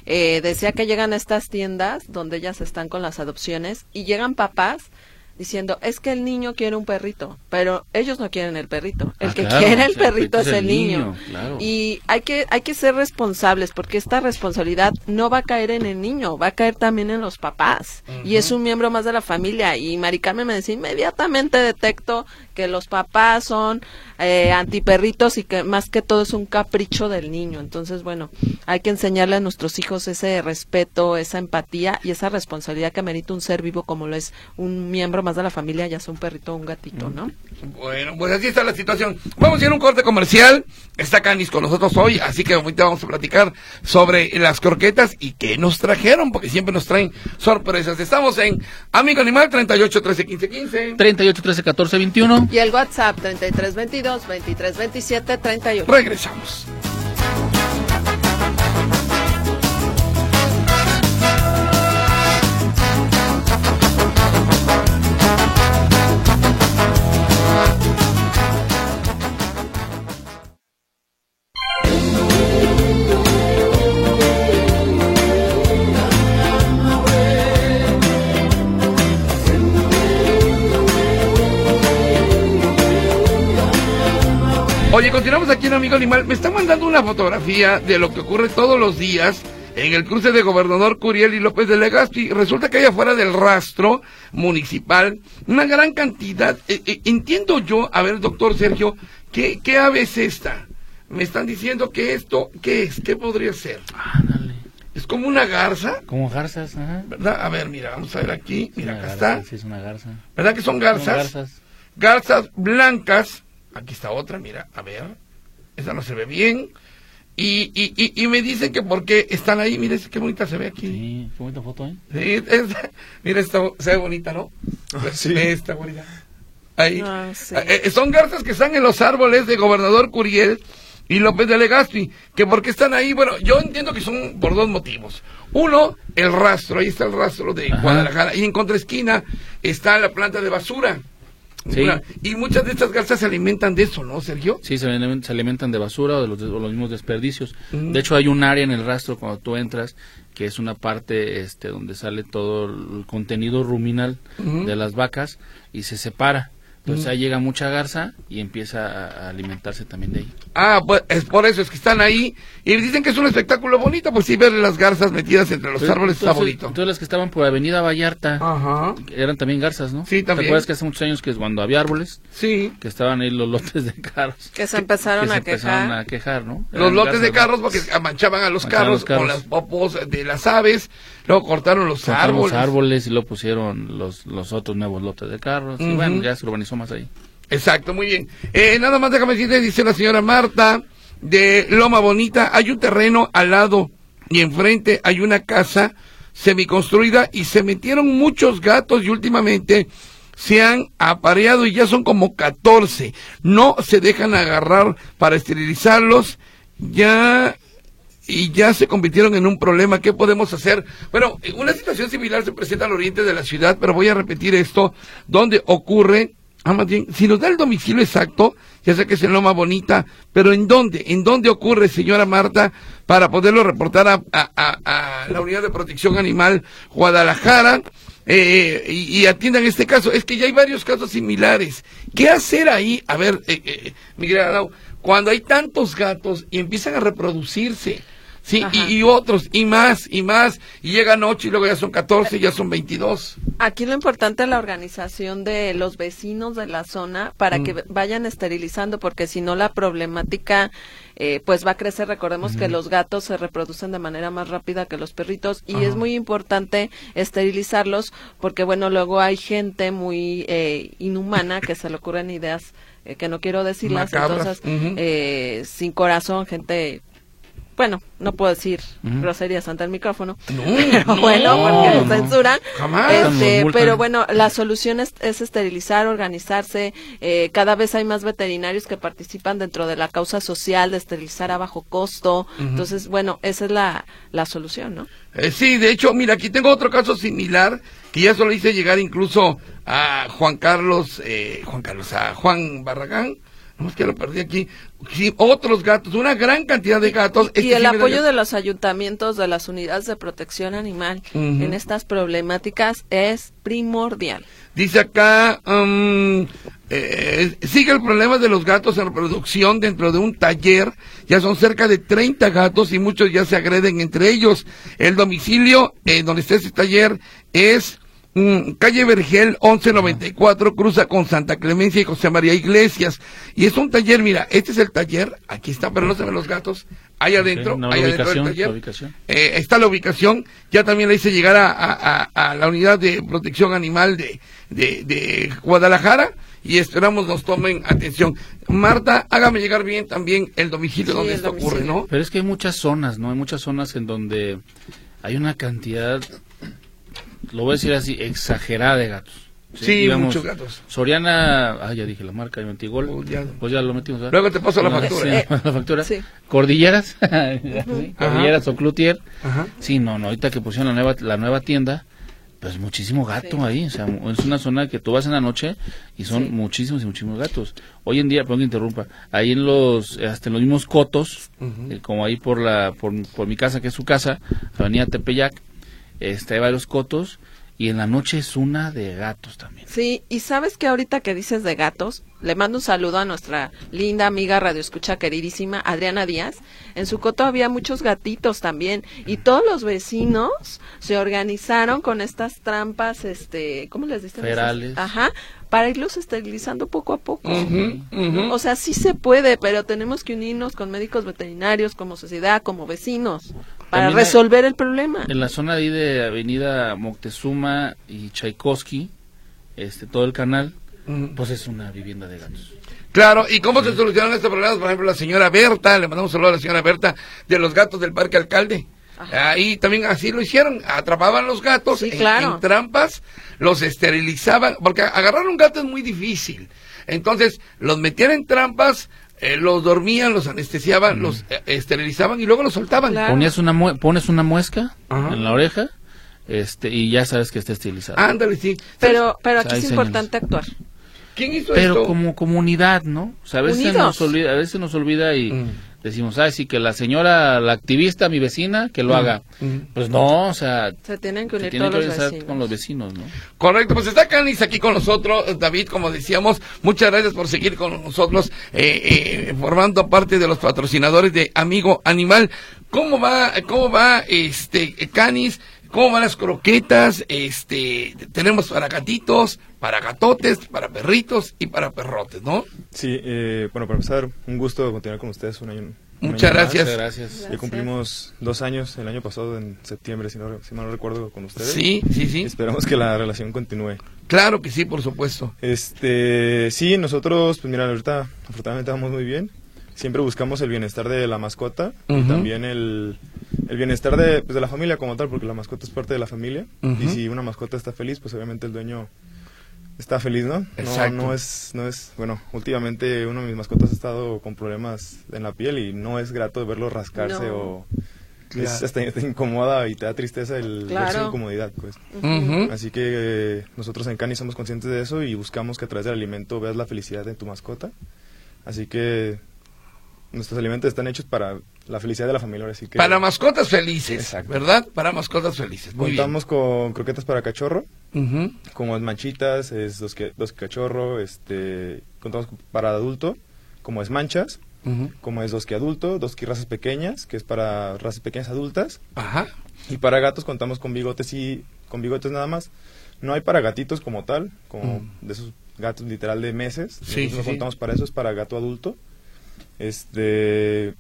Speaker 4: eh, decía que llegan a estas tiendas donde ellas están con las adopciones y llegan papás diciendo, es que el niño quiere un perrito, pero ellos no quieren el perrito. El
Speaker 5: Ah,
Speaker 4: que
Speaker 5: claro,
Speaker 4: quiere el perrito es el niño.
Speaker 5: claro.
Speaker 4: Y hay que, hay que ser responsables porque esta responsabilidad no va a caer en el niño, va a caer también en los papás. Y es un miembro más de la familia. Y Mari Carmen me decía, inmediatamente detecto que los papás son eh, antiperritos y que más que todo es un capricho del niño. Entonces, bueno, hay que enseñarle a nuestros hijos ese respeto, esa empatía y esa responsabilidad que merita un ser vivo como lo es un miembro más de la familia, ya sea un perrito o un gatito, ¿no?
Speaker 3: Bueno, pues así está la situación. Vamos a ir a un corte comercial. Está Canis con nosotros hoy, así que ahorita vamos a platicar sobre las croquetas y qué nos trajeron, porque siempre nos traen sorpresas. Estamos en Amigo Animal 38 13 15 15.
Speaker 5: 38, 13, 14, 21.
Speaker 4: Y el WhatsApp 3322 2327 38.
Speaker 3: Regresamos. Amigo animal. Me está mandando una fotografía de lo que ocurre todos los días en el cruce de Gobernador Curiel y López de Legazpi. Resulta que hay afuera del rastro municipal una gran cantidad. eh, eh, entiendo yo, a ver, doctor Sergio, ¿qué, ¿qué ave es esta? Me están diciendo que esto, ¿qué es? ¿Qué podría ser?
Speaker 5: Ándale.
Speaker 3: Es como una garza,
Speaker 5: Como garzas, ajá.
Speaker 3: ¿verdad? A ver, mira, vamos a ver aquí. Mira, acá
Speaker 5: garza,
Speaker 3: está.
Speaker 5: Sí, es una garza.
Speaker 3: ¿Verdad que son
Speaker 5: Son
Speaker 3: garzas?
Speaker 5: garzas.
Speaker 3: Garzas blancas. Aquí está otra, mira, a ver. Esa no se ve bien. Y, y, y, y me dicen que por qué están ahí. Mire, qué bonita se ve aquí.
Speaker 5: Sí, qué bonita foto, ¿eh?
Speaker 3: Sí, es- mira, esta se ve bonita, ¿no?
Speaker 6: Sí.
Speaker 3: Esta bonita. Ahí.
Speaker 4: Ah, sí.
Speaker 3: Eh, eh, son garzas que están en los árboles de Gobernador Curiel y López de Legazpi. Que por qué están ahí, bueno, yo entiendo que son por dos motivos. Uno, el rastro, ahí está el rastro de
Speaker 5: Ajá.
Speaker 3: Guadalajara. Y en contraesquina está la planta de basura.
Speaker 5: Sí.
Speaker 3: Una- y muchas de estas garzas se alimentan de eso, ¿no, Sergio?
Speaker 5: Sí, se alimentan, se alimentan de basura o de los, de- o los mismos desperdicios. De hecho, hay un área en el rastro cuando tú entras que es una parte este, donde sale todo el contenido ruminal de las vacas y se separa. Entonces ahí llega mucha garza y empieza a, alimentarse también de ahí.
Speaker 3: Ah, pues es por eso, es que están ahí y dicen que es un espectáculo bonito, pues sí, ver las garzas metidas entre los árboles está
Speaker 5: Entonces-
Speaker 3: bonito.
Speaker 5: Entonces las que estaban por Avenida Vallarta
Speaker 3: Ajá,
Speaker 5: eran también garzas, ¿no?
Speaker 3: Sí, también.
Speaker 5: ¿Te acuerdas que hace muchos años que es cuando había árboles
Speaker 3: sí.
Speaker 5: que estaban ahí los lotes de carros?
Speaker 4: Que se empezaron
Speaker 5: que se
Speaker 4: a
Speaker 5: empezaron
Speaker 4: quejar.
Speaker 5: a quejar, ¿no?
Speaker 3: Los lotes de carros porque manchaban a los
Speaker 5: Manchaban
Speaker 3: carros,
Speaker 5: los carros.
Speaker 3: con las popos de las aves, luego cortaron los
Speaker 5: Cortaron
Speaker 3: árboles.
Speaker 5: los árboles y luego pusieron los, los otros nuevos lotes de carros. Y bueno, ya se urbanizó más ahí.
Speaker 3: Exacto, muy bien. Eh, nada más déjame decirte, dice la señora Marta, de Loma Bonita, hay un terreno al lado y enfrente hay una casa semiconstruida y se metieron muchos gatos y últimamente se han apareado y ya son como 14. No se dejan agarrar para esterilizarlos. Ya y ya se convirtieron en un problema. ¿Qué podemos hacer? Bueno, eh, una situación similar se presenta al oriente de la ciudad, pero voy a repetir esto, donde ocurre, ah, más bien, si nos da el domicilio exacto, ya sé que es en Loma Bonita, pero ¿en dónde? ¿En dónde ocurre, señora Marta, para poderlo reportar a, a- a- a la Unidad de Protección Animal Guadalajara? eh, y, y atiendan este caso. Es que ya hay varios casos similares. ¿Qué hacer ahí? A ver, eh, eh, Miguel Arau, cuando hay tantos gatos y empiezan a reproducirse, sí, y, y otros, y más, y más, y llegan ocho y luego ya son 14, ya son 22.
Speaker 4: Aquí lo importante es la organización de los vecinos de la zona para
Speaker 3: Mm.
Speaker 4: que vayan esterilizando, porque si no la problemática eh, pues va a crecer. Recordemos que los gatos se reproducen de manera más rápida que los perritos y es muy importante esterilizarlos porque bueno luego hay gente muy eh, inhumana que se le ocurren ideas eh, que no quiero decirlas,
Speaker 3: Macabras.
Speaker 4: entonces eh, sin corazón, gente bueno, no puedo decir groserías ante el micrófono,
Speaker 3: No,
Speaker 4: pero
Speaker 3: no,
Speaker 4: bueno, porque
Speaker 5: no,
Speaker 4: censuran.
Speaker 3: Jamás.
Speaker 4: Este, pero bueno, la solución es, es esterilizar, organizarse. eh, cada vez hay más veterinarios que participan dentro de la causa social de esterilizar a bajo costo. Entonces, bueno, esa es la, la solución, ¿no?
Speaker 3: Eh, sí, de hecho, mira, aquí tengo otro caso similar que ya solo hice llegar incluso a Juan Carlos, eh, Juan Carlos, a Juan Barragán. No es que lo perdí aquí. Sí, otros gatos, una gran cantidad de gatos.
Speaker 4: y
Speaker 3: Este
Speaker 4: el apoyo de los ayuntamientos, de las unidades de protección animal en estas problemáticas es primordial.
Speaker 3: Dice acá, um, eh, sigue el problema de los gatos en reproducción dentro de un taller. Ya son cerca de 30 gatos y muchos ya se agreden entre ellos. El domicilio eh, donde está ese taller es calle Vergel 1194, cruza con Santa Clemencia y José María Iglesias. Y es un taller, mira, este es el taller, aquí está, pero no se ven los gatos. Ahí adentro,
Speaker 5: Ok, no,
Speaker 3: ahí
Speaker 5: la
Speaker 3: adentro del
Speaker 5: ubicación,
Speaker 3: taller.
Speaker 5: la.
Speaker 3: Eh, está la ubicación. Ya también le hice llegar a, a- a- a la unidad de protección animal de, de, de Guadalajara y esperamos nos tomen atención. Marta, hágame llegar bien también el domicilio
Speaker 4: Sí,
Speaker 3: donde
Speaker 4: el
Speaker 3: esto ocurre. ¿no?
Speaker 5: Pero es que hay muchas zonas, ¿no? Hay muchas zonas en donde hay una cantidad, lo voy a decir así, exagerada de gatos.
Speaker 3: Sí, muchos gatos.
Speaker 5: Soriana, ah, ya dije la marca, de Mentigol.
Speaker 3: Oh, ya.
Speaker 5: Pues ya lo metimos. ¿verdad?
Speaker 3: Luego te paso la factura.
Speaker 5: sí, la factura.
Speaker 4: Sí.
Speaker 5: Cordilleras. Cordilleras o Cloutier.
Speaker 3: Ajá.
Speaker 5: Sí, no, no, ahorita que pusieron la nueva, la nueva tienda, pues muchísimo gato
Speaker 4: Sí.
Speaker 5: ahí, o sea, es una zona que tú vas en la noche y son
Speaker 4: Sí.
Speaker 5: muchísimos y muchísimos gatos. Hoy en día, perdón que interrumpa, ahí en los, hasta en los mismos cotos, eh, como ahí por la, por, por mi casa, que es su casa, Avenida Tepeyac, este, hay varios cotos, y en la noche es una de gatos también.
Speaker 4: Sí, y sabes que ahorita que dices de gatos, le mando un saludo a nuestra linda amiga radio escucha queridísima Adriana Díaz. En su coto había muchos gatitos también y todos los vecinos se organizaron con estas trampas, este, ¿cómo les dicen?
Speaker 5: Ferales.
Speaker 4: Ajá, para irlos esterilizando poco a poco. O sea, sí se puede, pero tenemos que unirnos con médicos veterinarios, como sociedad, como vecinos, para
Speaker 5: También hay-
Speaker 4: resolver el problema.
Speaker 5: En la zona de ahí de Avenida Moctezuma y Tchaikovsky, este, todo el canal, pues es una vivienda de gatos.
Speaker 3: Claro, ¿y cómo se solucionan estos problemas? Por ejemplo, la señora Berta, le mandamos un saludo a la señora Berta, de los gatos del Parque Alcalde. Ahí también así lo hicieron, atrapaban los gatos
Speaker 4: Sí,
Speaker 3: en,
Speaker 4: claro.
Speaker 3: en trampas, los esterilizaban, porque agarrar un gato es muy difícil. Entonces, los metían en trampas, eh, los dormían, los anestesiaban, los eh, esterilizaban y luego los soltaban.
Speaker 4: Claro.
Speaker 5: Ponías una mue- pones una muesca
Speaker 3: Ajá.
Speaker 5: en la oreja este, y ya sabes que está estilizado.
Speaker 3: Ándale, sí.
Speaker 4: Pero, pero
Speaker 5: O
Speaker 4: aquí
Speaker 5: sea,
Speaker 4: es
Speaker 5: señales.
Speaker 4: importante actuar.
Speaker 3: ¿Quién hizo
Speaker 5: Pero
Speaker 3: esto?
Speaker 5: como comunidad, ¿no? O sea, a veces
Speaker 4: Unidos.
Speaker 5: nos olvida, a veces nos olvida y
Speaker 3: Mm.
Speaker 5: Decimos, ay, sí, que la señora, la activista, mi vecina, que lo
Speaker 3: Mm.
Speaker 5: haga.
Speaker 3: Mm.
Speaker 5: Pues no, o sea,
Speaker 4: Se tienen que
Speaker 5: se
Speaker 4: unir
Speaker 5: tiene que
Speaker 4: todos los
Speaker 5: organizar
Speaker 4: vecinos.
Speaker 5: con los vecinos, ¿no?
Speaker 3: Correcto, pues está Canis aquí con nosotros, David, como decíamos, muchas gracias por seguir con nosotros, eh, eh, formando parte de los patrocinadores de Amigo Animal. ¿Cómo va, cómo va este Canis? ¿Cómo van las croquetas? Este, tenemos para gatitos, para gatotes, para perritos y para perrotes, ¿no?
Speaker 6: Sí, eh, bueno, para empezar, un gusto continuar con ustedes un año. un
Speaker 3: Muchas
Speaker 6: más.
Speaker 3: gracias.
Speaker 5: Muchas gracias.
Speaker 6: Ya cumplimos dos años el año pasado, en septiembre, si, no, si mal no recuerdo, con ustedes.
Speaker 3: Sí, sí, sí.
Speaker 6: Esperamos que la relación continúe.
Speaker 3: Claro que sí, por supuesto.
Speaker 6: Este, sí, nosotros, pues mira, ahorita afortunadamente vamos muy bien. Siempre buscamos el bienestar de la mascota y
Speaker 3: Ujú.
Speaker 6: también el, el bienestar de, pues, de la familia como tal, porque la mascota es parte de la familia.
Speaker 3: Ujú.
Speaker 6: Y si una mascota está feliz, pues obviamente el dueño está feliz, ¿no?
Speaker 3: Exacto.
Speaker 6: No, no es, no es, bueno, últimamente uno de mis mascotas ha estado con problemas en la piel y no es grato verlo rascarse
Speaker 4: No.
Speaker 6: o...
Speaker 3: Claro.
Speaker 6: Es, hasta te incomoda y te da tristeza el ver su
Speaker 4: Claro.
Speaker 6: incomodidad, pues.
Speaker 3: Ujú.
Speaker 6: Así que eh, nosotros en Cani somos conscientes de eso y buscamos que a través del alimento veas la felicidad de tu mascota. Así que nuestros alimentos están hechos para la felicidad de la familia. Así que
Speaker 3: Para mascotas felices,
Speaker 6: Exacto.
Speaker 3: ¿verdad? Para mascotas felices. Muy
Speaker 6: contamos con croquetas para cachorro,
Speaker 3: bien. Ujú.
Speaker 6: como es manchitas, es dos, que, dos cachorro, este, contamos con- para adulto, como es manchas, como es dos que adulto, dos que razas pequeñas, que es para razas pequeñas adultas.
Speaker 3: Ajá.
Speaker 6: Y para gatos contamos con bigotes y con bigotes nada más. No hay para gatitos como tal, como
Speaker 3: Mm.
Speaker 6: de esos gatos literal de meses.
Speaker 3: Sí,
Speaker 6: no
Speaker 3: sí.
Speaker 6: contamos para eso, es para gato adulto. Este,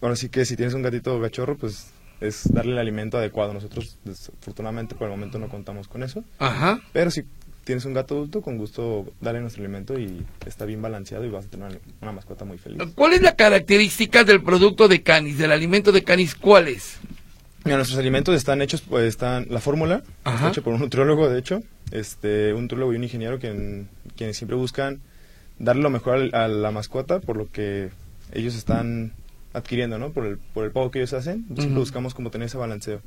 Speaker 6: bueno, sí que si tienes un gatito cachorro, pues es darle el alimento adecuado. Nosotros desafortunadamente por el momento no contamos con eso,
Speaker 3: Ajá.
Speaker 6: pero si tienes un gato adulto, con gusto dale nuestro alimento y está bien balanceado y vas a tener una, una mascota muy feliz.
Speaker 3: ¿Cuál es la característica del producto de Canis, del alimento de Canis? ¿Cuál es?
Speaker 6: Mira, nuestros alimentos están hechos, pues están, la fórmula
Speaker 3: Ajá.
Speaker 6: está hecha por un nutriólogo, de hecho, este, un nutriólogo y un ingeniero quien, quienes siempre buscan darle lo mejor a la mascota por lo que ellos están adquiriendo, ¿no? Por el, por el pago que ellos hacen, siempre buscamos como tener ese balanceo.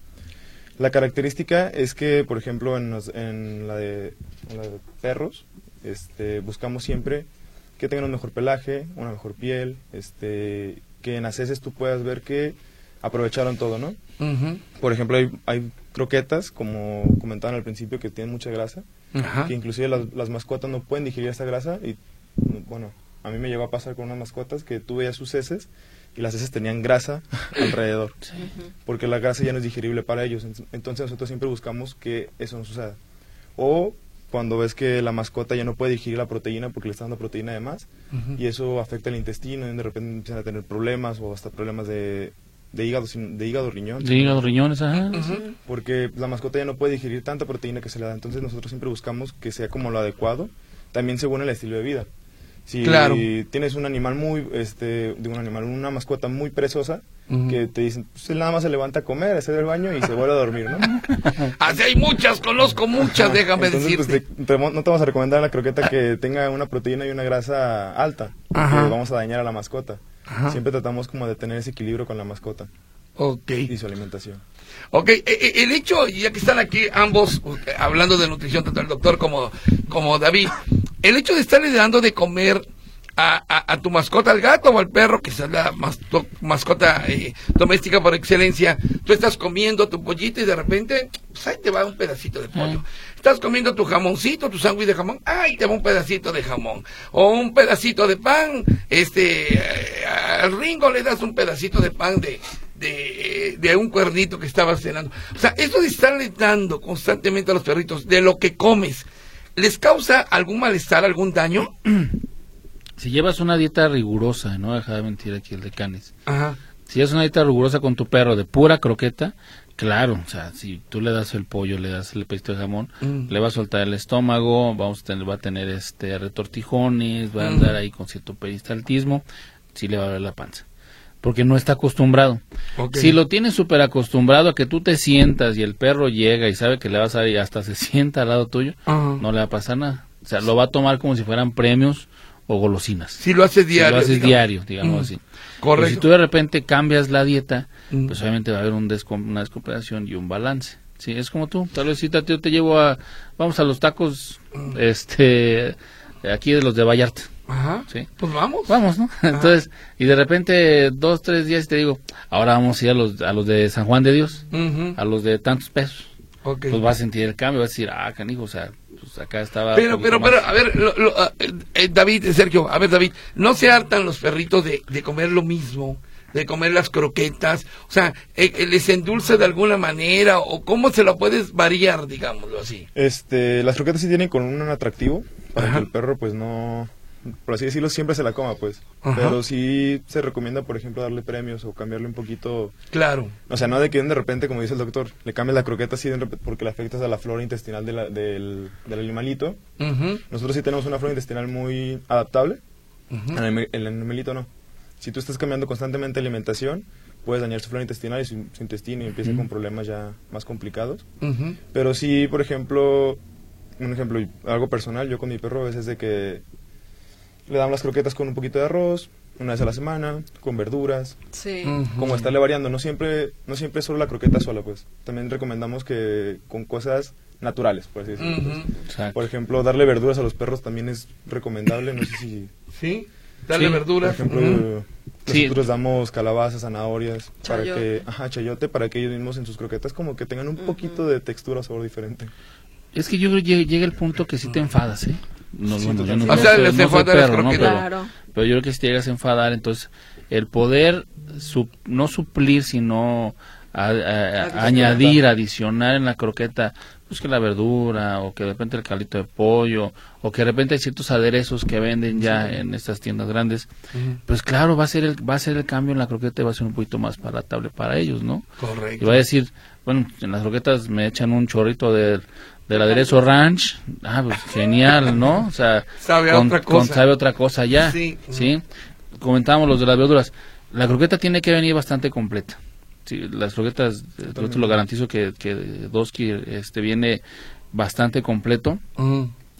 Speaker 6: La característica es que, por ejemplo, en, los- en la, de, en la de perros, este, buscamos siempre que tengan un mejor pelaje, una mejor piel, este, que en las heces tú puedas ver que aprovecharon todo, ¿no? Por ejemplo, hay, hay croquetas, como comentaban al principio, que tienen mucha grasa,
Speaker 3: Ajá.
Speaker 6: que inclusive las, las mascotas no pueden digerir esa grasa y, bueno, a mí me llegó a pasar con unas mascotas que tú veías sus heces y las heces tenían grasa alrededor, porque la grasa ya no es digerible para ellos. Ent- Entonces nosotros siempre buscamos que eso no suceda. O cuando ves que la mascota ya no puede digerir la proteína porque le está dando proteína de más y eso afecta el intestino y de repente empiezan a tener problemas o hasta problemas de, de hígado, de hígado riñón.
Speaker 5: De hígado, riñones, ajá.
Speaker 6: porque la mascota ya no puede digerir tanta proteína que se le da. Entonces nosotros siempre buscamos que sea como lo adecuado, también según el estilo de vida. Si
Speaker 3: Claro.
Speaker 6: tienes un animal muy, este, de un animal, una mascota muy perezosa, que te dicen, pues él nada más se levanta a comer, a hacer el baño y se vuelve a dormir, ¿no?
Speaker 3: Así hay muchas, conozco muchas, déjame
Speaker 6: Entonces, pues,
Speaker 3: decirte.
Speaker 6: te- te- no te vamos a recomendar la croqueta que tenga una proteína y una grasa alta,
Speaker 3: Ajá.
Speaker 6: que vamos a dañar a la mascota.
Speaker 3: Ajá.
Speaker 6: Siempre tratamos como de tener ese equilibrio con la mascota
Speaker 3: Ok.
Speaker 6: y su alimentación.
Speaker 3: Ok, eh, eh, el hecho, ya que están aquí ambos eh, hablando de nutrición, tanto el doctor como, como David, el hecho de estarle dando de comer a, tu mascota, al gato o al perro, que es la mascota eh, doméstica por excelencia, tú estás comiendo tu pollito y de repente, pues ahí te va un pedacito de pollo. Estás comiendo tu jamoncito, tu sándwich de jamón, ahí te va un pedacito de jamón. O un pedacito de pan, este, eh, al ringo le das un pedacito de pan de, de, de, un cuernito que estabas cenando. O sea, eso de estarle dando constantemente a los perritos de lo que comes, ¿les causa algún malestar, algún daño?
Speaker 5: Si llevas una dieta rigurosa, no deja de mentir aquí el de canes. Ajá. Si es una dieta rigurosa con tu perro de pura croqueta, claro, o sea, si tú le das el pollo, le das el pedito de jamón, mm. le va a soltar el estómago, vamos a tener, va a tener este retortijones, va a mm. andar ahí con cierto peristaltismo, sí le va a ver la panza porque no está acostumbrado. Si lo tienes súper acostumbrado a que tú te sientas y el perro llega y sabe que le vas a dar y hasta se sienta al lado tuyo, no le va a pasar nada. O sea, lo va a tomar como si fueran premios o golosinas.
Speaker 3: Si lo haces diario.
Speaker 5: Si lo haces diario, digamos así. Correcto. si tú de repente cambias la dieta, pues obviamente va a haber un una descompensación y un balance. Sí, es como tú. Tal vez si te, te llevo a, vamos a los tacos, este, aquí de los de Vallarta
Speaker 3: Ajá. Sí. Pues vamos.
Speaker 5: Vamos, ¿no? Entonces, y de repente, dos, tres días te digo, ahora vamos a ir a los, a los de San Juan de Dios, a los de tantos pesos. Okay. Pues vas a sentir el cambio, vas a decir, ah, canijo, o sea, pues acá estaba.
Speaker 3: Pero, pero, pero, a ver, ah, eh, eh, David, Sergio, a ver, David, ¿no se hartan los perritos de, de comer lo mismo? de comer las croquetas, o sea, eh, ¿les endulza de alguna manera o cómo se lo puedes variar, digámoslo así?
Speaker 6: Este, las croquetas sí tienen con un atractivo para que el perro pues no, por así decirlo, siempre se la coma, pues. Pero sí se recomienda, por ejemplo, darle premios o cambiarle un poquito.
Speaker 3: Claro.
Speaker 6: O sea, no de que de repente, como dice el doctor, le cambies la croqueta así porque le afectas a la flora intestinal del, del, animalito. Nosotros sí tenemos una flora intestinal muy adaptable. el, animalito no. Si tú estás cambiando constantemente alimentación, puedes dañar su flora intestinal y su, intestino y empieza con problemas ya más complicados. Pero sí, por ejemplo, un ejemplo, algo personal, yo con mi perro a veces de que le damos las croquetas con un poquito de arroz, una vez a la semana, con verduras.
Speaker 4: Sí.
Speaker 6: Como estarle variando, no siempre, no siempre es solo la croqueta sola, pues. También recomendamos que con cosas naturales, por así decirlo. Pues. Por ejemplo, darle verduras a los perros también es recomendable, no sé si...
Speaker 3: Sí, darle verduras.
Speaker 6: Por ejemplo, nosotros damos calabazas, zanahorias, para que, ajá, chayote, para que ellos mismos en sus croquetas como que tengan un poquito de textura o sabor diferente.
Speaker 5: Es que yo creo que llega el punto que sí te enfadas, ¿eh?
Speaker 3: No, bueno, yo no, o sea, les enfada
Speaker 5: ¿no? pero, pero, yo creo que si llegas a enfadar, entonces el poder no suplir, sino añadir, adicionar en la croqueta, pues que la verdura, o que de repente el calito de pollo, o que de repente hay ciertos aderezos que venden ya en estas tiendas grandes, pues claro, va a ser el, va a ser el cambio en la croqueta y va a ser un poquito más palatable para ellos, ¿no?
Speaker 3: Correcto.
Speaker 5: Y va a decir, bueno, en las croquetas me echan un chorrito de del aderezo ranch, ah, pues genial, ¿no? O sea,
Speaker 3: sabe otra cosa.
Speaker 5: sabe otra cosa ya, sí. ¿sí? Comentábamos los de las verduras. La croqueta tiene que venir bastante completa. Sí, las croquetas, yo te lo garantizo que, que Doski este, viene bastante completo,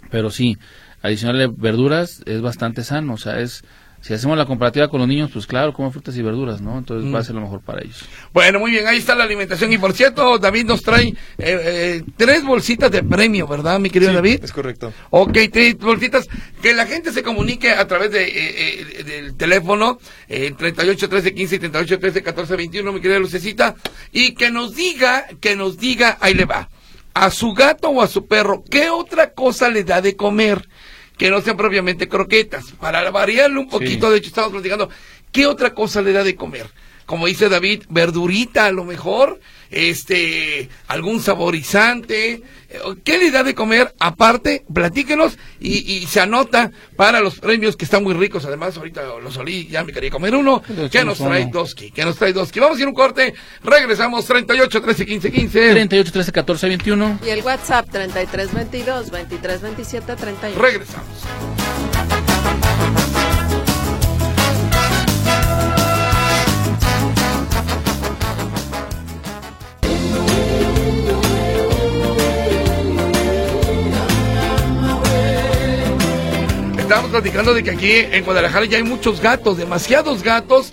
Speaker 5: pero sí, adicionarle verduras es bastante sano, o sea, es si hacemos la comparativa con los niños, pues claro, comen frutas y verduras, ¿no? Entonces va a mm. ser lo mejor para ellos.
Speaker 3: Bueno, muy bien, ahí está la alimentación. Y por cierto, David nos trae eh, eh, tres bolsitas de premio, ¿verdad, mi querido David?
Speaker 6: Es correcto.
Speaker 3: Ok, tres bolsitas. Que la gente se comunique a través de, eh, del teléfono, eh, 38 13 15 y 38 13 14 21, mi querida Lucecita, y que nos diga, que nos diga, ahí le va, a su gato o a su perro, ¿qué otra cosa le da de comer? Que no sean propiamente croquetas. Para variarlo un poquito, de hecho estamos platicando, ¿qué otra cosa le da de comer? Como dice David, verdurita a lo mejor, este, algún saborizante, ¿qué le da de comer? Aparte, platíquenos y, se anota para los premios que están muy ricos. Además, ahorita los olí, ya me quería comer uno. ¿Qué nos trae Doski? ¿Qué nos trae Doski? Vamos a ir un corte, regresamos 38 13 15 15.
Speaker 5: 38 13 14 21.
Speaker 4: Y el WhatsApp 33 22 23 27 31.
Speaker 3: Regresamos. Estábamos platicando de que aquí en Guadalajara ya hay muchos gatos, demasiados gatos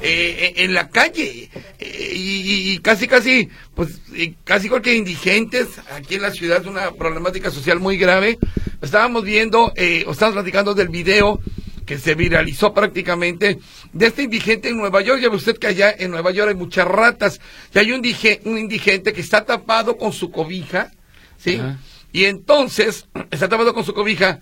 Speaker 3: eh, en la calle eh, y, casi casi pues casi igual que indigentes aquí en la ciudad es una problemática social muy grave estábamos viendo eh, o estábamos platicando del video que se viralizó prácticamente de este indigente en Nueva York. Ya ve usted que allá en Nueva York hay muchas ratas. Y hay un, un indigente que está tapado con su cobija, ¿sí? Y entonces está tapado con su cobija,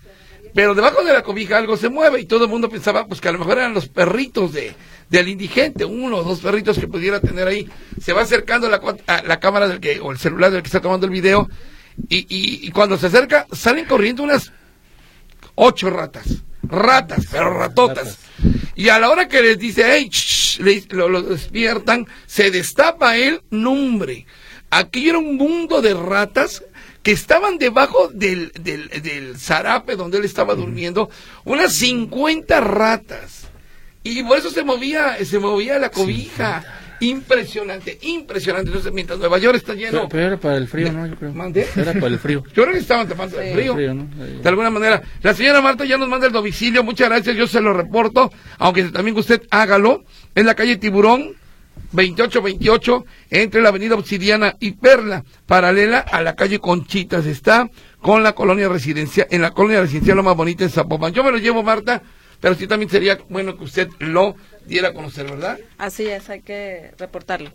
Speaker 3: pero debajo de la cobija algo se mueve y todo el mundo pensaba pues que a lo mejor eran los perritos de del indigente, uno o dos perritos que pudiera tener ahí. Se va acercando la, a la cámara del que, o el celular del que está tomando el video y, y, cuando se acerca salen corriendo unas ocho ratas. Ratas, pero ratotas. Y a la hora que les dice, hey, lo, despiertan, se destapa el nombre. Aquí era un mundo de ratas que estaban debajo del, del, del zarape donde él estaba durmiendo, unas 50 ratas. Y por eso se movía, se movía la cobija. Impresionante, impresionante. Entonces, mientras Nueva York está lleno.
Speaker 5: Pero, era para el frío, ¿no? Yo creo. Era para el frío.
Speaker 3: Yo creo que estaban tapando el frío. De alguna manera. La señora Marta ya nos manda el domicilio. Muchas gracias. Yo se lo reporto. Aunque también usted hágalo. En la calle Tiburón, 2828 entre la avenida Obsidiana y Perla, paralela a la calle Conchitas está con la colonia residencial, en la colonia residencial lo más bonita en Zapopan. Yo me lo llevo, Marta, pero sí también sería bueno que usted lo diera a conocer, ¿verdad?
Speaker 4: Así es, hay que reportarlo.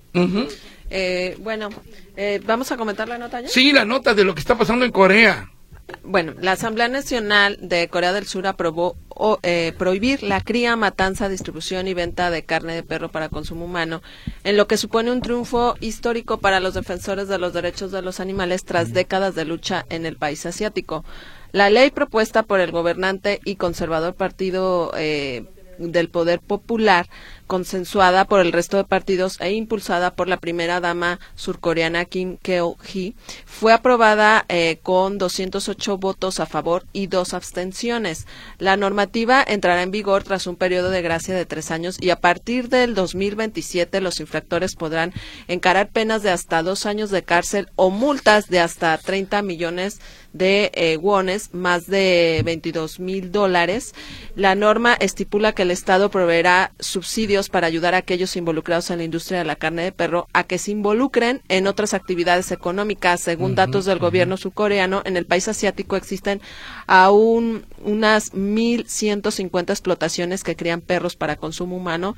Speaker 4: Eh, bueno, eh, ¿vamos a comentar la nota ya?
Speaker 3: Sí, la nota de lo que está pasando en Corea.
Speaker 4: Bueno, la Asamblea Nacional de Corea del Sur aprobó eh, prohibir la cría, matanza, distribución y venta de carne de perro para consumo humano, en lo que supone un triunfo histórico para los defensores de los derechos de los animales tras décadas de lucha en el país asiático. La ley propuesta por el gobernante y conservador Partido eh, del Poder Popular consensuada por el resto de partidos e impulsada por la primera dama surcoreana Kim Keo-hee, fue aprobada eh, con 208 votos a favor y dos abstenciones. La normativa entrará en vigor tras un periodo de gracia de tres años y a partir del 2027 los infractores podrán encarar penas de hasta dos años de cárcel o multas de hasta 30 millones de eh, wones, más de 22 mil dólares. La norma estipula que el Estado proveerá subsidios para ayudar a aquellos involucrados en la industria de la carne de perro a que se involucren en otras actividades económicas. Según datos del gobierno surcoreano, en el país asiático existen aún unas 1.150 explotaciones que crían perros para consumo humano,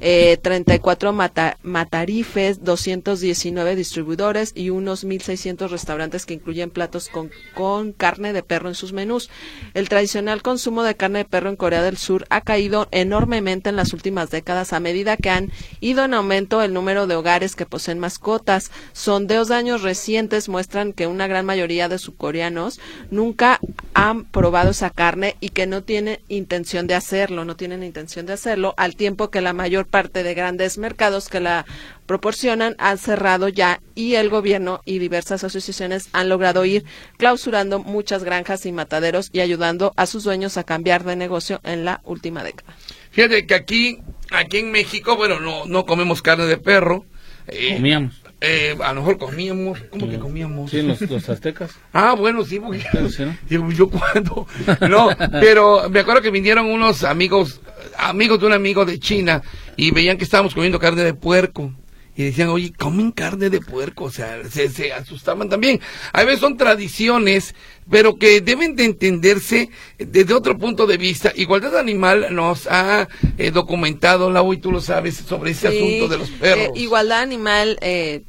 Speaker 4: eh, 34 mata matarifes, 219 distribuidores y unos 1.600 restaurantes que incluyen platos con, con carne de perro en sus menús. El tradicional consumo de carne de perro en Corea del Sur ha caído enormemente en las últimas décadas a medida que han ido en aumento el número de hogares que poseen mascotas. Sondeos de años recientes muestran que una gran mayoría de subcoreanos nunca han probado esa carne y que no tienen intención de hacerlo, no tienen intención de hacerlo, al tiempo que la mayor parte de grandes mercados que la proporcionan han cerrado ya y el gobierno y diversas asociaciones han logrado ir clausurando muchas granjas y mataderos y ayudando a sus dueños a cambiar de negocio en la última década.
Speaker 3: Fíjate que aquí, aquí en México, bueno, no, no comemos carne de perro.
Speaker 5: Eh, Comíamos.
Speaker 3: Eh, a lo mejor comíamos, ¿cómo que comíamos?
Speaker 5: Sí, los, aztecas.
Speaker 3: ah, bueno, sí, porque ¿no? yo cuando, no, pero me acuerdo que vinieron unos amigos, amigos de un amigo de China y veían que estábamos comiendo carne de puerco y decían, oye, comen carne de puerco, o sea, se, se, asustaban también. A veces son tradiciones, pero que deben de entenderse desde otro punto de vista. Igualdad Animal nos ha eh, documentado, Lau, y tú lo sabes, sobre ese asunto de los perros. Eh,
Speaker 4: Igualdad Animal, eh,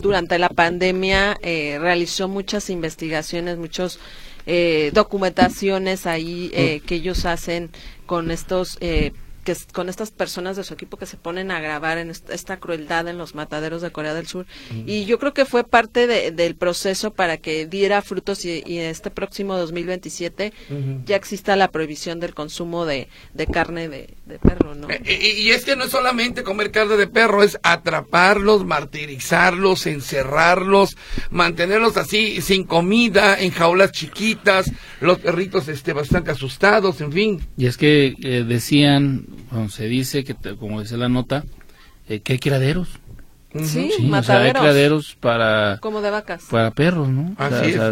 Speaker 4: durante la pandemia, eh, realizó muchas investigaciones, muchos documentaciones ahí mm. que ellos hacen con estos con estas personas de su equipo que se ponen a grabar en esta, crueldad en los mataderos de Corea del Sur. Y yo creo que fue parte del proceso para que diera frutos y, y este próximo 2027 ya exista la prohibición del consumo de, carne de, perro, ¿no?
Speaker 3: Eh, y, es que no es solamente comer carne de perro, es atraparlos, martirizarlos, encerrarlos, mantenerlos así sin comida, en jaulas chiquitas, los perritos este, bastante asustados, en fin.
Speaker 5: Y es que eh, decían se dice que, como dice la nota, eh, que hay criaderos.
Speaker 4: Sí, hay
Speaker 5: criaderos para...
Speaker 4: Como de vacas.
Speaker 5: Para perros, ¿no?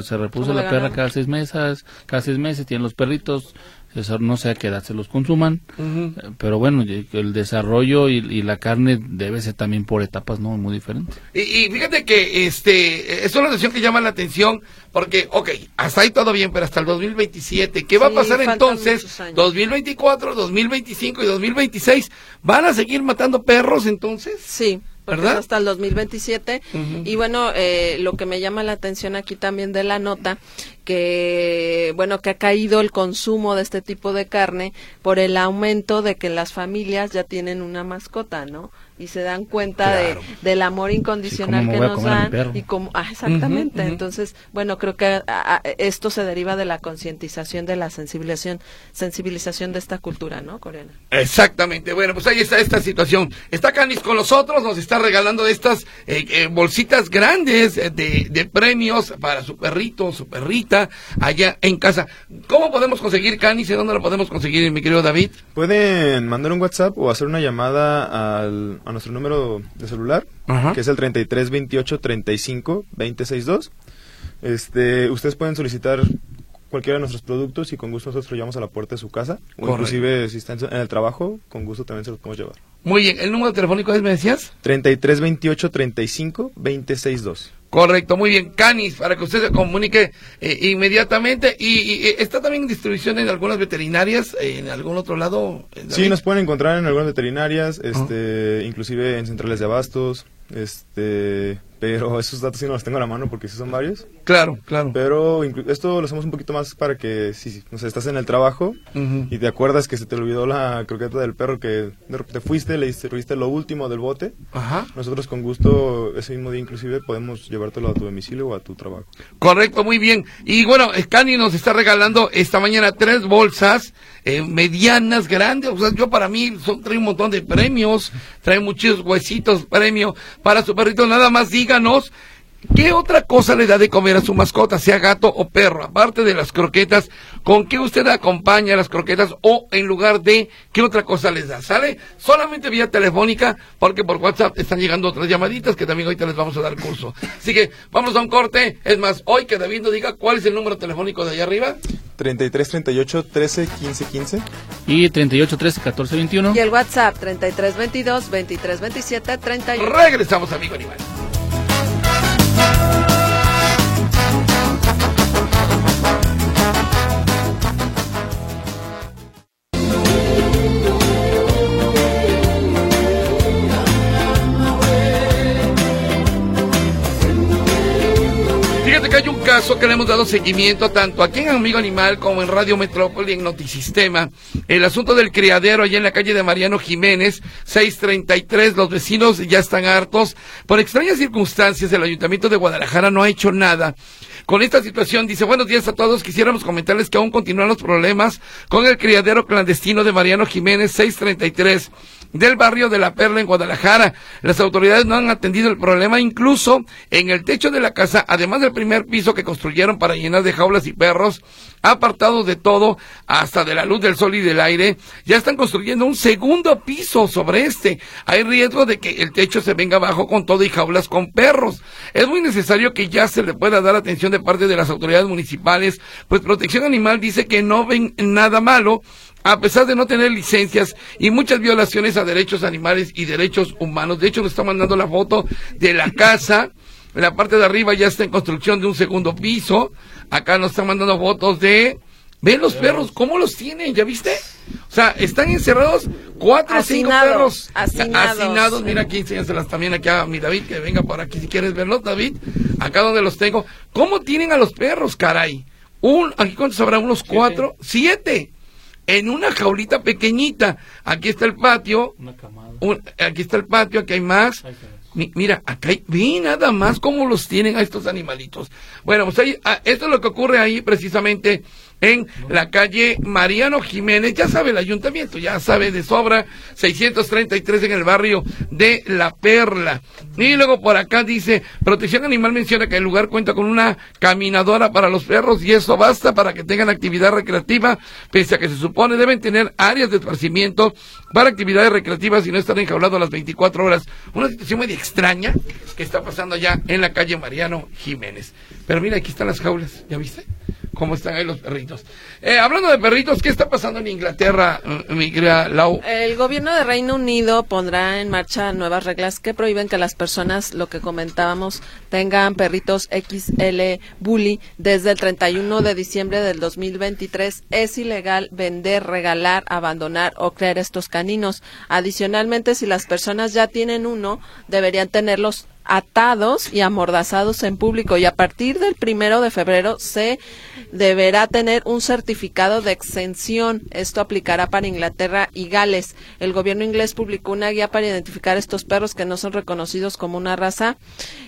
Speaker 5: se repuso la perra cada seis meses, cada seis meses, tienen los perritos, no sé a qué edad se los consuman, eh, pero bueno, el desarrollo y, la carne debe ser también por etapas, ¿no? Muy diferentes.
Speaker 3: Y, fíjate que este es una decisión que llama la atención porque, ok, hasta ahí todo bien, pero hasta el 2027, ¿qué va a pasar entonces? 2024, 2025 y 2026, ¿van a seguir matando perros entonces?
Speaker 4: Sí. ¿Verdad? hasta el 2027. Y bueno, eh, lo que me llama la atención aquí también de la nota, que bueno, que ha caído el consumo de este tipo de carne por el aumento de que las familias ya tienen una mascota, ¿no? Y se dan cuenta de, del amor incondicional que nos dan y como ah, exactamente. Entonces bueno creo que esto se deriva de la concientización de la sensibilización sensibilización de esta cultura no coreana
Speaker 3: exactamente. Bueno pues ahí está esta situación. Está Canis con nosotros nos está regalando de estas eh, eh, bolsitas grandes de, de premios para su perrito su perrita allá en casa. Cómo podemos conseguir Canis y dónde lo podemos conseguir mi querido David
Speaker 6: pueden mandar un WhatsApp o hacer una llamada al a nuestro número de celular, que es el 33 28 35 262. Este, ustedes pueden solicitar cualquiera de nuestros productos y con gusto nosotros lo llevamos a la puerta de su casa. O inclusive si están en el trabajo, con gusto también se los podemos llevar.
Speaker 3: Muy bien, ¿el número telefónico es, me decías?
Speaker 6: 33 28 35 262.
Speaker 3: Correcto, muy bien. Canis, para que usted se comunique eh, inmediatamente. Y, está también en distribución en algunas veterinarias, en algún otro lado.
Speaker 6: Sí, nos pueden encontrar en algunas veterinarias, este, inclusive en centrales de abastos, este, pero esos datos sí no los tengo a la mano porque sí son varios.
Speaker 3: Claro, claro.
Speaker 6: Pero esto lo hacemos un poquito más para que si sí, no sé, estás en el trabajo y te acuerdas que se te olvidó la croqueta del perro que te fuiste, le diste lo último del bote.
Speaker 3: Ajá.
Speaker 6: Nosotros con gusto ese mismo día inclusive podemos llevártelo a tu domicilio o a tu trabajo.
Speaker 3: Correcto, muy bien. Y bueno, Scani nos está regalando esta mañana tres bolsas eh, medianas, grandes. O sea, yo para mí son, trae un montón de premios, trae muchos huesitos, premio para su perrito. Nada más díganos ¿Qué otra cosa le da de comer a su mascota, sea gato o perro? Aparte de las croquetas, ¿con qué usted acompaña las croquetas o en lugar de qué otra cosa les da? ¿Sale? Solamente vía telefónica, porque por WhatsApp están llegando otras llamaditas que también ahorita les vamos a dar curso. Así que vamos a un corte. Es más, hoy que David nos diga cuál es el número telefónico de allá arriba.
Speaker 6: 33 38 13 15 15
Speaker 5: y 38 13 14 21
Speaker 4: y el WhatsApp 33 22 23 27 31
Speaker 3: regresamos amigo animal caso que le hemos dado seguimiento tanto aquí en Amigo Animal como en Radio Metrópoli en Notisistema. El asunto del criadero allá en la calle de Mariano Jiménez, 633. Los vecinos ya están hartos. Por extrañas circunstancias, el Ayuntamiento de Guadalajara no ha hecho nada. Con esta situación, dice, buenos días a todos. Quisiéramos comentarles que aún continúan los problemas con el criadero clandestino de Mariano Jiménez, 633 del barrio de La Perla en Guadalajara. Las autoridades no han atendido el problema, incluso en el techo de la casa, además del primer piso que construyeron para llenar de jaulas y perros, apartados de todo, hasta de la luz del sol y del aire, ya están construyendo un segundo piso sobre este. Hay riesgo de que el techo se venga abajo con todo y jaulas con perros. Es muy necesario que ya se le pueda dar atención parte de las autoridades municipales, pues Protección Animal dice que no ven nada malo a pesar de no tener licencias y muchas violaciones a derechos animales y derechos humanos. De hecho, nos está mandando la foto de la casa. En la parte de arriba ya está en construcción de un segundo piso. Acá nos están mandando fotos de... Ven los perros, ¿cómo los tienen? ¿Ya viste? O sea, están encerrados cuatro o cinco perros
Speaker 4: hacinados.
Speaker 3: Mira aquí, enséñaselas también aquí a mi David, que venga por aquí si quieres verlos, David. Acá donde los tengo. ¿Cómo tienen a los perros, caray? Un, aquí cuántos habrá, unos cuatro, siete en una jaulita pequeñita. Aquí está el patio. aquí está el patio, aquí hay más. Mira, acá hay, vi nada más cómo los tienen a estos animalitos. Bueno, pues ahí, ah, esto es lo que ocurre ahí precisamente en la calle Mariano Jiménez, ya sabe el ayuntamiento, ya sabe de sobra, 633 en el barrio de La Perla. Y luego por acá dice, Protección Animal menciona que el lugar cuenta con una caminadora para los perros y eso basta para que tengan actividad recreativa, pese a que se supone deben tener áreas de esparcimiento para actividades recreativas y no estar enjaulados las 24 horas. Una situación muy extraña que está pasando allá en la calle Mariano Jiménez. Pero mira, aquí están las jaulas, ¿ya viste? Cómo están ahí los perritos. Eh, hablando de perritos, ¿qué está pasando en Inglaterra, mm, mi querida Lau?
Speaker 4: El gobierno de Reino Unido pondrá en marcha nuevas reglas que prohíben que las personas, lo que comentábamos, tengan perritos XL Bully desde el 31 de diciembre del 2023. Es ilegal vender, regalar, abandonar o crear estos caninos. Adicionalmente, si las personas ya tienen uno, deberían tenerlos atados y amordazados en público y a partir del primero de febrero se deberá tener un certificado de exención. Esto aplicará para Inglaterra y Gales. El gobierno inglés publicó una guía para identificar estos perros que no son reconocidos como una raza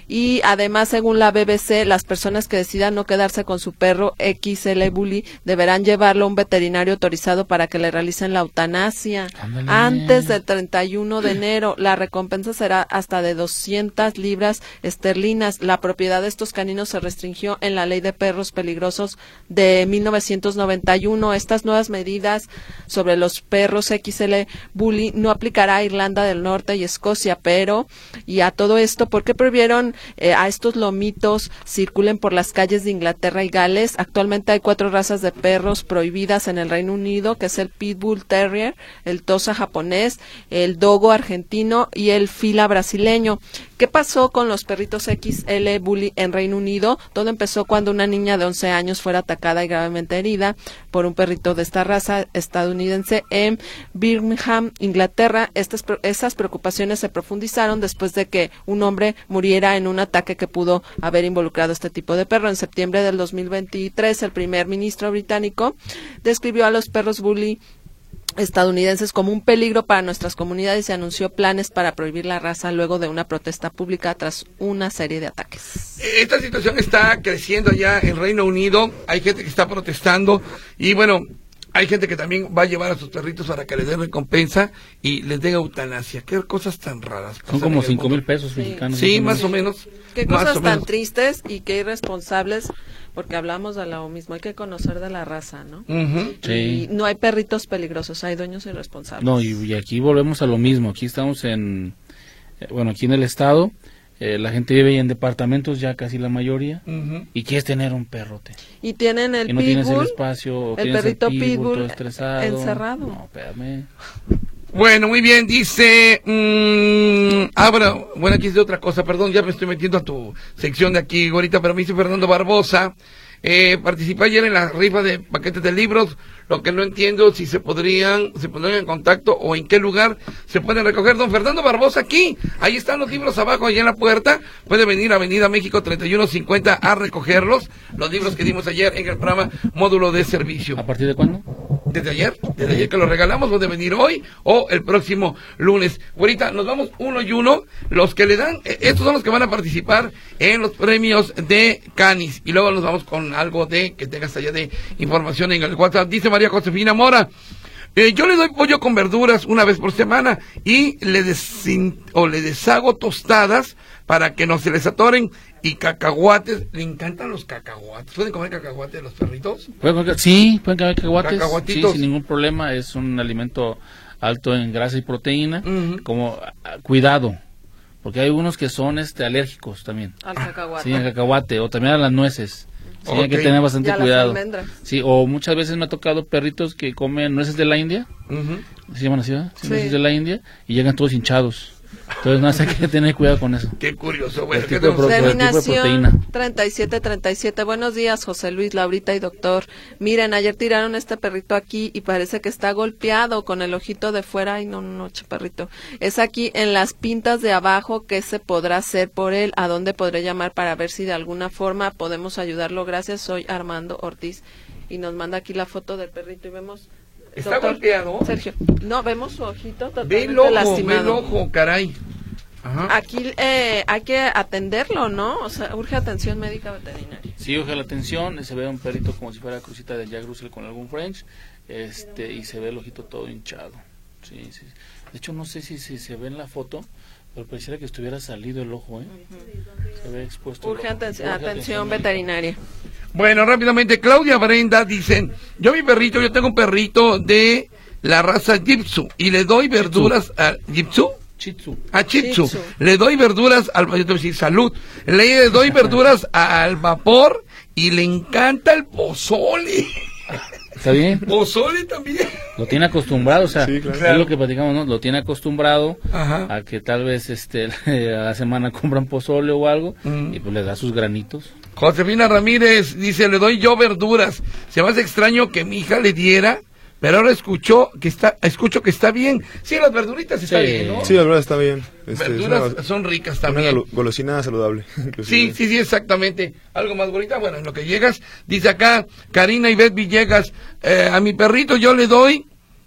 Speaker 4: y además, según la BBC, las personas que decidan no quedarse con su perro XL Bully deberán llevarlo a un veterinario autorizado para que le realicen la eutanasia antes del 31 de enero. La recompensa será hasta de 200 libras esterlinas. La propiedad de estos caninos se restringió en la ley de perros peligrosos de 1991. Estas nuevas medidas sobre los perros XL Bully no aplicará a Irlanda del Norte y Escocia, pero y a todo esto, ¿por qué prohibieron eh, a estos lomitos circulen por las calles de Inglaterra y Gales. Actualmente hay cuatro razas de perros prohibidas en el Reino Unido, que es el Pitbull Terrier, el Tosa japonés, el Dogo argentino y el Fila brasileño. ¿Qué pasó con los perritos XL Bully en Reino Unido? Todo empezó cuando una niña de 11 años fue atacada y gravemente herida por un perrito de esta raza estadounidense en Birmingham, Inglaterra. Estas, esas preocupaciones se profundizaron después de que un hombre muriera en un ataque que pudo haber involucrado este tipo de perro. En septiembre del 2023, el primer ministro británico describió a los perros bully estadounidenses como un peligro para nuestras comunidades y anunció planes para prohibir la raza luego de una protesta pública tras una serie de ataques.
Speaker 3: Esta situación está creciendo ya en Reino Unido, hay gente que está protestando y bueno, hay gente que también va a llevar a sus perritos para que les den recompensa y les den eutanasia. Qué cosas tan raras.
Speaker 5: Son como cinco mil pesos mexicanos.
Speaker 3: Sí, más o menos.
Speaker 4: Qué cosas tan tristes y qué irresponsables, porque hablamos de lo mismo. Hay que conocer de la raza, ¿no?
Speaker 5: sí.
Speaker 4: Y no hay perritos peligrosos, hay dueños irresponsables.
Speaker 5: No, y, aquí volvemos a lo mismo. Aquí estamos en, eh, bueno, aquí en el estado eh, la gente vive en departamentos, ya casi la mayoría, y quieres tener un perrote.
Speaker 4: Y tienen el
Speaker 5: y no tienes el espacio,
Speaker 4: el perrito pitbull,
Speaker 5: estresado.
Speaker 4: encerrado.
Speaker 5: No, espérame.
Speaker 3: Bueno, muy bien, dice... Mmm, ah, bueno, bueno, aquí es de otra cosa, perdón, ya me estoy metiendo a tu sección de aquí ahorita, pero me dice Fernando Barbosa, eh, participé ayer en la rifa de paquetes de libros, lo que no entiendo si se podrían, se pondrían en contacto o en qué lugar se pueden recoger. Don Fernando Barbosa aquí, ahí están los libros abajo, allá en la puerta. Puede venir a Avenida México 3150 a recogerlos, los libros que dimos ayer en el programa Módulo de Servicio.
Speaker 5: ¿A partir de cuándo?
Speaker 3: Desde ayer, desde ayer que los regalamos, puede venir hoy o el próximo lunes. Ahorita nos vamos uno y uno, los que le dan, eh, estos son los que van a participar en los premios de Canis. Y luego nos vamos con algo de que tengas allá de información en el WhatsApp. Dice María Josefina Mora. Eh, yo le doy pollo con verduras una vez por semana y le, o le deshago tostadas para que no se les atoren y cacahuates. ¿Le encantan los cacahuates? ¿Pueden comer cacahuates los perritos?
Speaker 5: sí, pueden comer cacahuates. Sí, sin ningún problema. Es un alimento alto en grasa y proteína. Como ah, cuidado, porque hay unos que son este alérgicos también.
Speaker 4: Al cacahuate.
Speaker 5: Sí, al cacahuate o también a las nueces. Sí, hay que tener bastante cuidado. Sí, o muchas veces me ha tocado perritos que comen nueces de la India. ¿Se llaman así? Sí. Nueces de la India y llegan todos hinchados. Entonces, no sé, hay que tener cuidado con eso.
Speaker 3: Qué curioso, bueno.
Speaker 5: ¿qué tipo de, Terminación
Speaker 4: 3737. Buenos días, José Luis, Laurita y doctor. Miren, ayer tiraron este perrito aquí y parece que está golpeado con el ojito de fuera. Ay, no, no, perrito. Es aquí en las pintas de abajo. ¿Qué se podrá hacer por él? ¿A dónde podré llamar para ver si de alguna forma podemos ayudarlo? Gracias, soy Armando Ortiz. Y nos manda aquí la foto del perrito y vemos
Speaker 3: ¿Está golpeado?
Speaker 4: Sergio, no, vemos su ojito
Speaker 3: totalmente ve el ojo, Ve el ojo, caray.
Speaker 4: Aquí eh, hay que atenderlo, ¿no? O sea, urge atención médica veterinaria.
Speaker 5: Sí, urge la atención. Se ve un perrito como si fuera crucita de Jack Russell con algún French. Este, y se ve el ojito todo hinchado. Sí, sí. De hecho, no sé si, si se ve en la foto, pero pareciera que estuviera salido el ojo, ¿eh? Se ve expuesto.
Speaker 4: Urge, atención veterinaria.
Speaker 3: Bueno, rápidamente, Claudia Brenda dicen, yo mi perrito, yo tengo un perrito de la raza Jitsu y le doy verduras a Jitsu.
Speaker 5: Chitsu.
Speaker 3: A Chitsu. Le doy verduras al, yo te voy a decir salud. Le doy verduras al vapor y le encanta el pozole.
Speaker 5: ¿Está bien?
Speaker 3: Pozole también.
Speaker 5: Lo tiene acostumbrado, o sea,
Speaker 6: Sí, claro.
Speaker 5: es lo que platicamos, ¿no? Lo tiene acostumbrado
Speaker 3: Ajá.
Speaker 5: a que tal vez este a la semana compran pozole o algo
Speaker 3: Mm.
Speaker 5: y pues le da sus granitos.
Speaker 3: Josefina Ramírez dice, le doy yo verduras. Se me hace extraño que mi hija le diera, pero ahora escuchó que está, escucho que está bien. Sí, las verduritas están
Speaker 5: Sí.
Speaker 3: bien, ¿no?
Speaker 6: Sí, la verdad está bien. Este, es
Speaker 3: verduras
Speaker 6: una-
Speaker 3: son ricas
Speaker 6: una
Speaker 3: también.
Speaker 6: galo- golosina saludable.
Speaker 3: Sí, sí, sí, exactamente. Algo más bonita, bueno, en lo que llegas, dice acá Karina Ivette Villegas, eh, a mi perrito yo le doy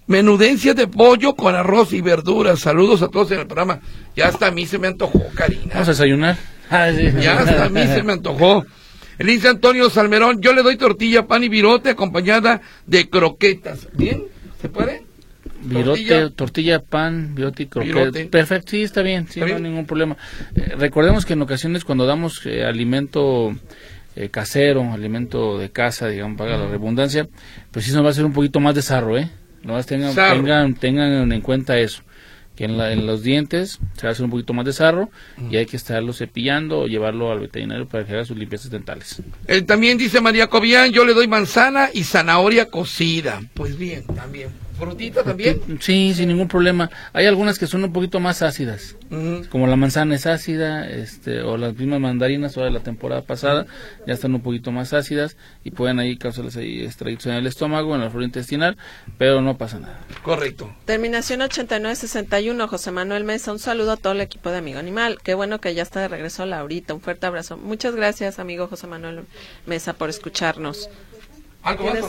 Speaker 3: menudencia de pollo con arroz y verduras. Saludos a todos en el programa. Ya hasta a mí se me antojó, Karina.
Speaker 5: Vamos a desayunar. Ah, sí.
Speaker 3: Ya hasta a mí se me antojó. Dice Antonio Salmerón, yo le doy tortilla, pan y virote acompañada de croquetas. ¿Bien? ¿Se puede?
Speaker 5: Virote,
Speaker 3: Tortilla.
Speaker 5: tortilla, pan, virote y croqueta.
Speaker 3: Virote.
Speaker 5: Perfecto, sí, está bien, sí,
Speaker 3: ¿Está
Speaker 5: no hay ningún problema. Eh, recordemos que en ocasiones cuando damos eh, alimento eh, casero, alimento de casa, digamos, para la redundancia, pues sí nos va a hacer un poquito más de sarro, ¿eh? Nomás tengan, tengan, tengan en cuenta eso. En, los dientes se hacer un poquito más de sarro y hay que estarlo cepillando o llevarlo al veterinario para que sus limpiezas dentales.
Speaker 3: Eh, también dice María Cobian, yo le doy manzana y zanahoria cocida. Pues bien, también. ¿Frutita también?
Speaker 5: Sí, sin ningún problema. Hay algunas que son un poquito más ácidas. Como la manzana es ácida, este, o las mismas mandarinas o de la temporada pasada ya están un poquito más ácidas y pueden ahí causarles ahí estragos en el estómago, en la flora intestinal, pero no pasa nada.
Speaker 3: Correcto.
Speaker 4: Terminación 8961, José Manuel Mesa. Un saludo a todo el equipo de Amigo Animal. Qué bueno que ya está de regreso Laurita. Un fuerte abrazo. Muchas gracias, amigo José Manuel Mesa, por escucharnos.
Speaker 3: ¿Algo más.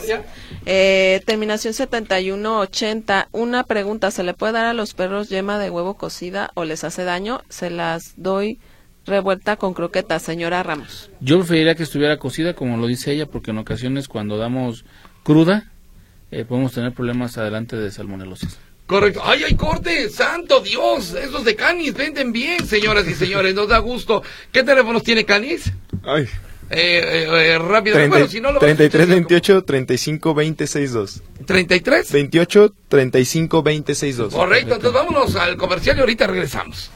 Speaker 4: Eh, terminación 7180. Una pregunta: ¿se le puede dar a los perros yema de huevo cocida o les hace daño? Se las doy revuelta con croquetas, señora Ramos.
Speaker 5: Yo preferiría que estuviera cocida, como lo dice ella, porque en ocasiones cuando damos cruda eh, podemos tener problemas adelante de salmonelosis.
Speaker 3: Correcto. ¡Ay, hay corte! ¡Santo Dios! Esos de Canis venden bien, señoras y señores. Nos da gusto. ¿Qué teléfonos tiene Canis?
Speaker 6: Ay,
Speaker 3: Eh, eh, eh, rápido.
Speaker 6: 30
Speaker 3: Bueno, si no lo
Speaker 6: 33 28 35 20 62.
Speaker 3: 33.
Speaker 6: 28 35 20 62.
Speaker 3: Correcto. Entonces vámonos al comercial y ahorita regresamos.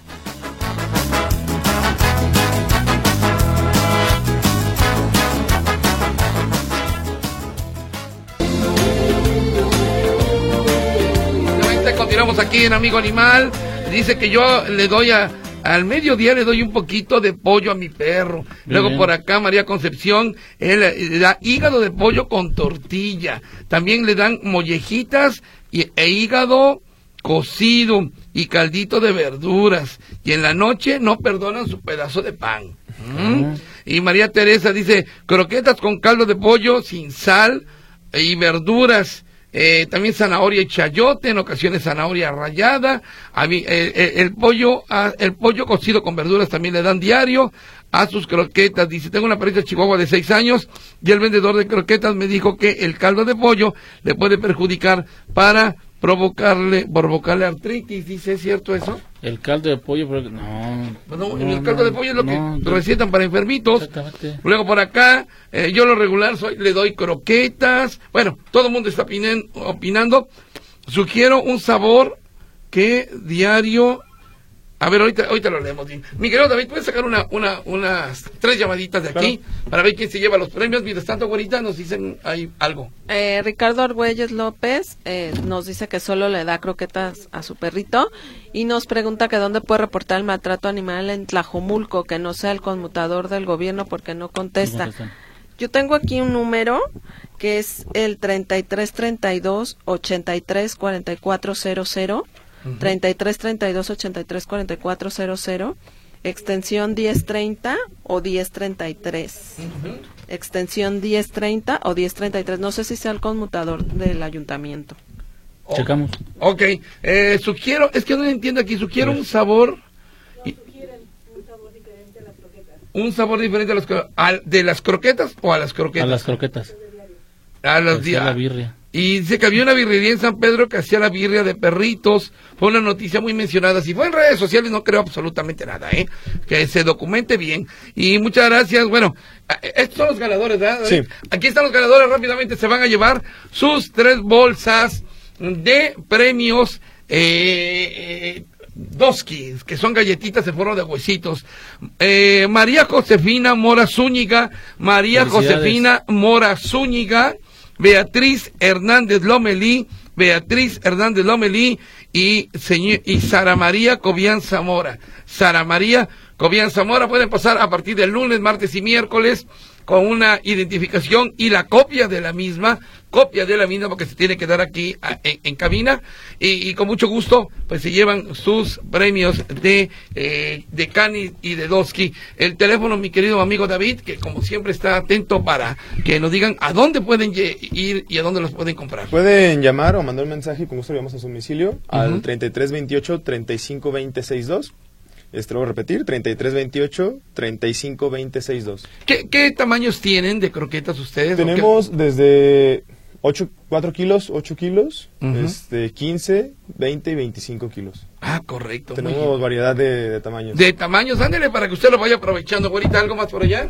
Speaker 3: Continuamos aquí en Amigo Animal. Dice que yo le doy a, al mediodía le doy un poquito de pollo a mi perro. Luego
Speaker 5: bien.
Speaker 3: por acá María Concepción, él eh, le da hígado de pollo con tortilla. También le dan mollejitas y, e hígado cocido y caldito de verduras. Y en la noche no perdonan su pedazo de pan. ¿Mm? Y María Teresa dice, croquetas con caldo de pollo sin sal y verduras. Eh, también zanahoria y chayote, en ocasiones zanahoria rallada. A mí, eh, eh, el pollo, ah, el pollo cocido con verduras también le dan diario a sus croquetas. Dice, tengo una perrita chihuahua de seis años y el vendedor de croquetas me dijo que el caldo de pollo le puede perjudicar para provocarle, provocarle artritis. Dice, ¿es cierto eso?
Speaker 5: El caldo de pollo, pero no.
Speaker 3: Bueno,
Speaker 5: no,
Speaker 3: el caldo
Speaker 5: no,
Speaker 3: de pollo es lo
Speaker 5: no,
Speaker 3: que recetan para enfermitos.
Speaker 5: Exactamente.
Speaker 3: Luego por acá, eh, yo lo regular soy, le doy croquetas. Bueno, todo el mundo está opinen- opinando. Sugiero un sabor que diario. A ver, ahorita, ahorita lo leemos bien. Mi querido David, ¿puedes sacar una, una, unas tres llamaditas de aquí para ver quién se lleva los premios? Mientras tanto, ahorita nos dicen ahí algo.
Speaker 4: Eh, Ricardo Argüelles López eh, nos dice que solo le da croquetas a su perrito y nos pregunta que dónde puede reportar el maltrato animal en Tlajomulco, que no sea el conmutador del gobierno porque no contesta.
Speaker 5: No.
Speaker 4: Yo tengo aquí un número que es el 3332 83 4400 3332 83 4400 extensión 1030 o 1033 extensión 1030 o 1033 no sé si sea el conmutador del ayuntamiento
Speaker 3: Oh,
Speaker 5: Checamos.
Speaker 3: Ok, eh, sugiero, es que no entiendo aquí, sugiero un sabor. Un sabor diferente a las, cro- al- de las croquetas o a las
Speaker 5: A
Speaker 3: croquetas.
Speaker 5: las croquetas.
Speaker 3: A las
Speaker 5: Hacía
Speaker 3: di-
Speaker 5: la birria.
Speaker 3: Y dice que había una birrería en San Pedro que hacía la birria de perritos. Fue una noticia muy mencionada. Si fue en redes sociales, no creo absolutamente nada, ¿eh? Que se documente bien. Y muchas gracias. Bueno, a- estos son los ganadores, ¿verdad?
Speaker 6: Sí.
Speaker 3: Aquí están los ganadores. Rápidamente se van a llevar sus tres bolsas de premios. eh, eh, Doski, que son galletitas en forma de huesitos. Eh, María Josefina Mora Zúñiga, María. Josefina Mora Zúñiga, Beatriz Hernández Lomelí, Beatriz Hernández Lomelí y, señor, y Sara María Cobian Zamora. Sara María Cobian Zamora pueden pasar a partir del lunes, martes y miércoles con una identificación y la copia de la misma, copia de la misma porque se tiene que dar aquí a- en, en cabina y, y con mucho gusto pues se llevan sus premios de, eh, de Cani y de Doski. El teléfono, mi querido amigo David, que como siempre está atento para que nos digan a dónde pueden ir y a dónde los pueden comprar.
Speaker 6: Pueden llamar o mandar un mensaje y con gusto llevamos a su domicilio
Speaker 3: Ujú.
Speaker 6: al 3328 352062. Este lo voy a repetir, 3328 352062.
Speaker 3: ¿Qué, ¿Qué tamaños tienen de croquetas ustedes? ¿O qué-
Speaker 6: Tenemos desde 8, 4 kilos, 8 kilos,
Speaker 3: Ujú.
Speaker 6: este, 15, 20 y 25 kilos.
Speaker 3: Ah, correcto.
Speaker 6: Tenemos variedad de, de tamaños.
Speaker 3: De tamaños, ándele para que usted lo vaya aprovechando. Ahorita algo más por allá.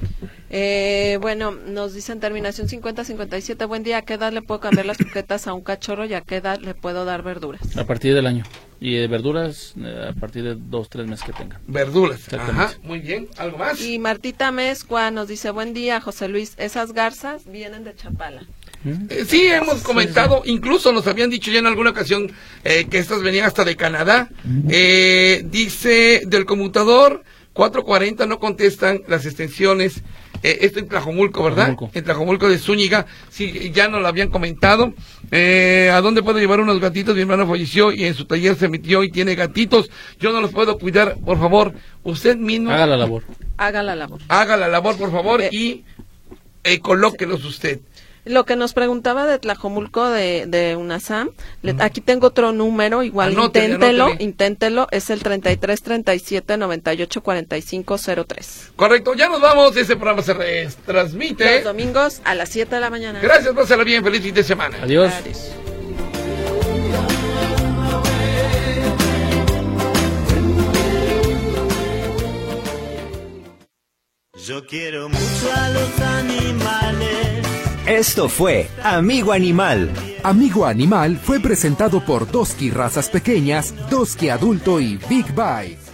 Speaker 4: Eh, bueno, nos dicen terminación 50-57. Buen día, ¿a qué edad le puedo cambiar las croquetas a un cachorro y a qué edad le puedo dar verduras?
Speaker 5: A partir del año. Y de verduras eh, a partir de dos, tres meses que tengan.
Speaker 3: Verduras. Ajá, muy bien. ¿Algo más?
Speaker 4: Y Martita Mezcua nos dice, buen día, José Luis, esas garzas vienen de Chapala.
Speaker 3: Eh, sí, hemos comentado, incluso nos habían dicho ya en alguna ocasión eh, que estas venían hasta de Canadá. Eh, dice del conmutador 440 no contestan las extensiones. Eh, esto en Tlajomulco, ¿verdad?
Speaker 5: Tlajomulco.
Speaker 3: En Tlajomulco de Zúñiga. Sí, ya nos lo habían comentado. Eh, ¿A dónde puedo llevar unos gatitos? Mi hermano falleció y en su taller se metió y tiene gatitos. Yo no los puedo cuidar. Por favor, usted mismo
Speaker 5: Haga la labor.
Speaker 4: Haga la labor.
Speaker 3: haga la labor, por favor,
Speaker 4: Eh,
Speaker 3: y eh, colóquelos usted.
Speaker 4: Lo que nos preguntaba de Tlajomulco de, de UNASAM, le- aquí tengo otro número, igual
Speaker 3: Anótele,
Speaker 4: inténtelo,
Speaker 3: anótele.
Speaker 4: inténtelo, es el 33 37 98 45 03.
Speaker 3: Correcto, ya nos vamos. Ese programa se re- transmite.
Speaker 4: Los domingos a las 7 de la mañana.
Speaker 3: Gracias, pásala bien. Feliz fin de semana.
Speaker 5: Adiós.
Speaker 4: Adiós.
Speaker 7: Yo quiero mucho a los animales.
Speaker 8: Esto fue Amigo Animal.
Speaker 2: Amigo Animal fue presentado por Doski Razas Pequeñas, Doski Adulto y Big Bite.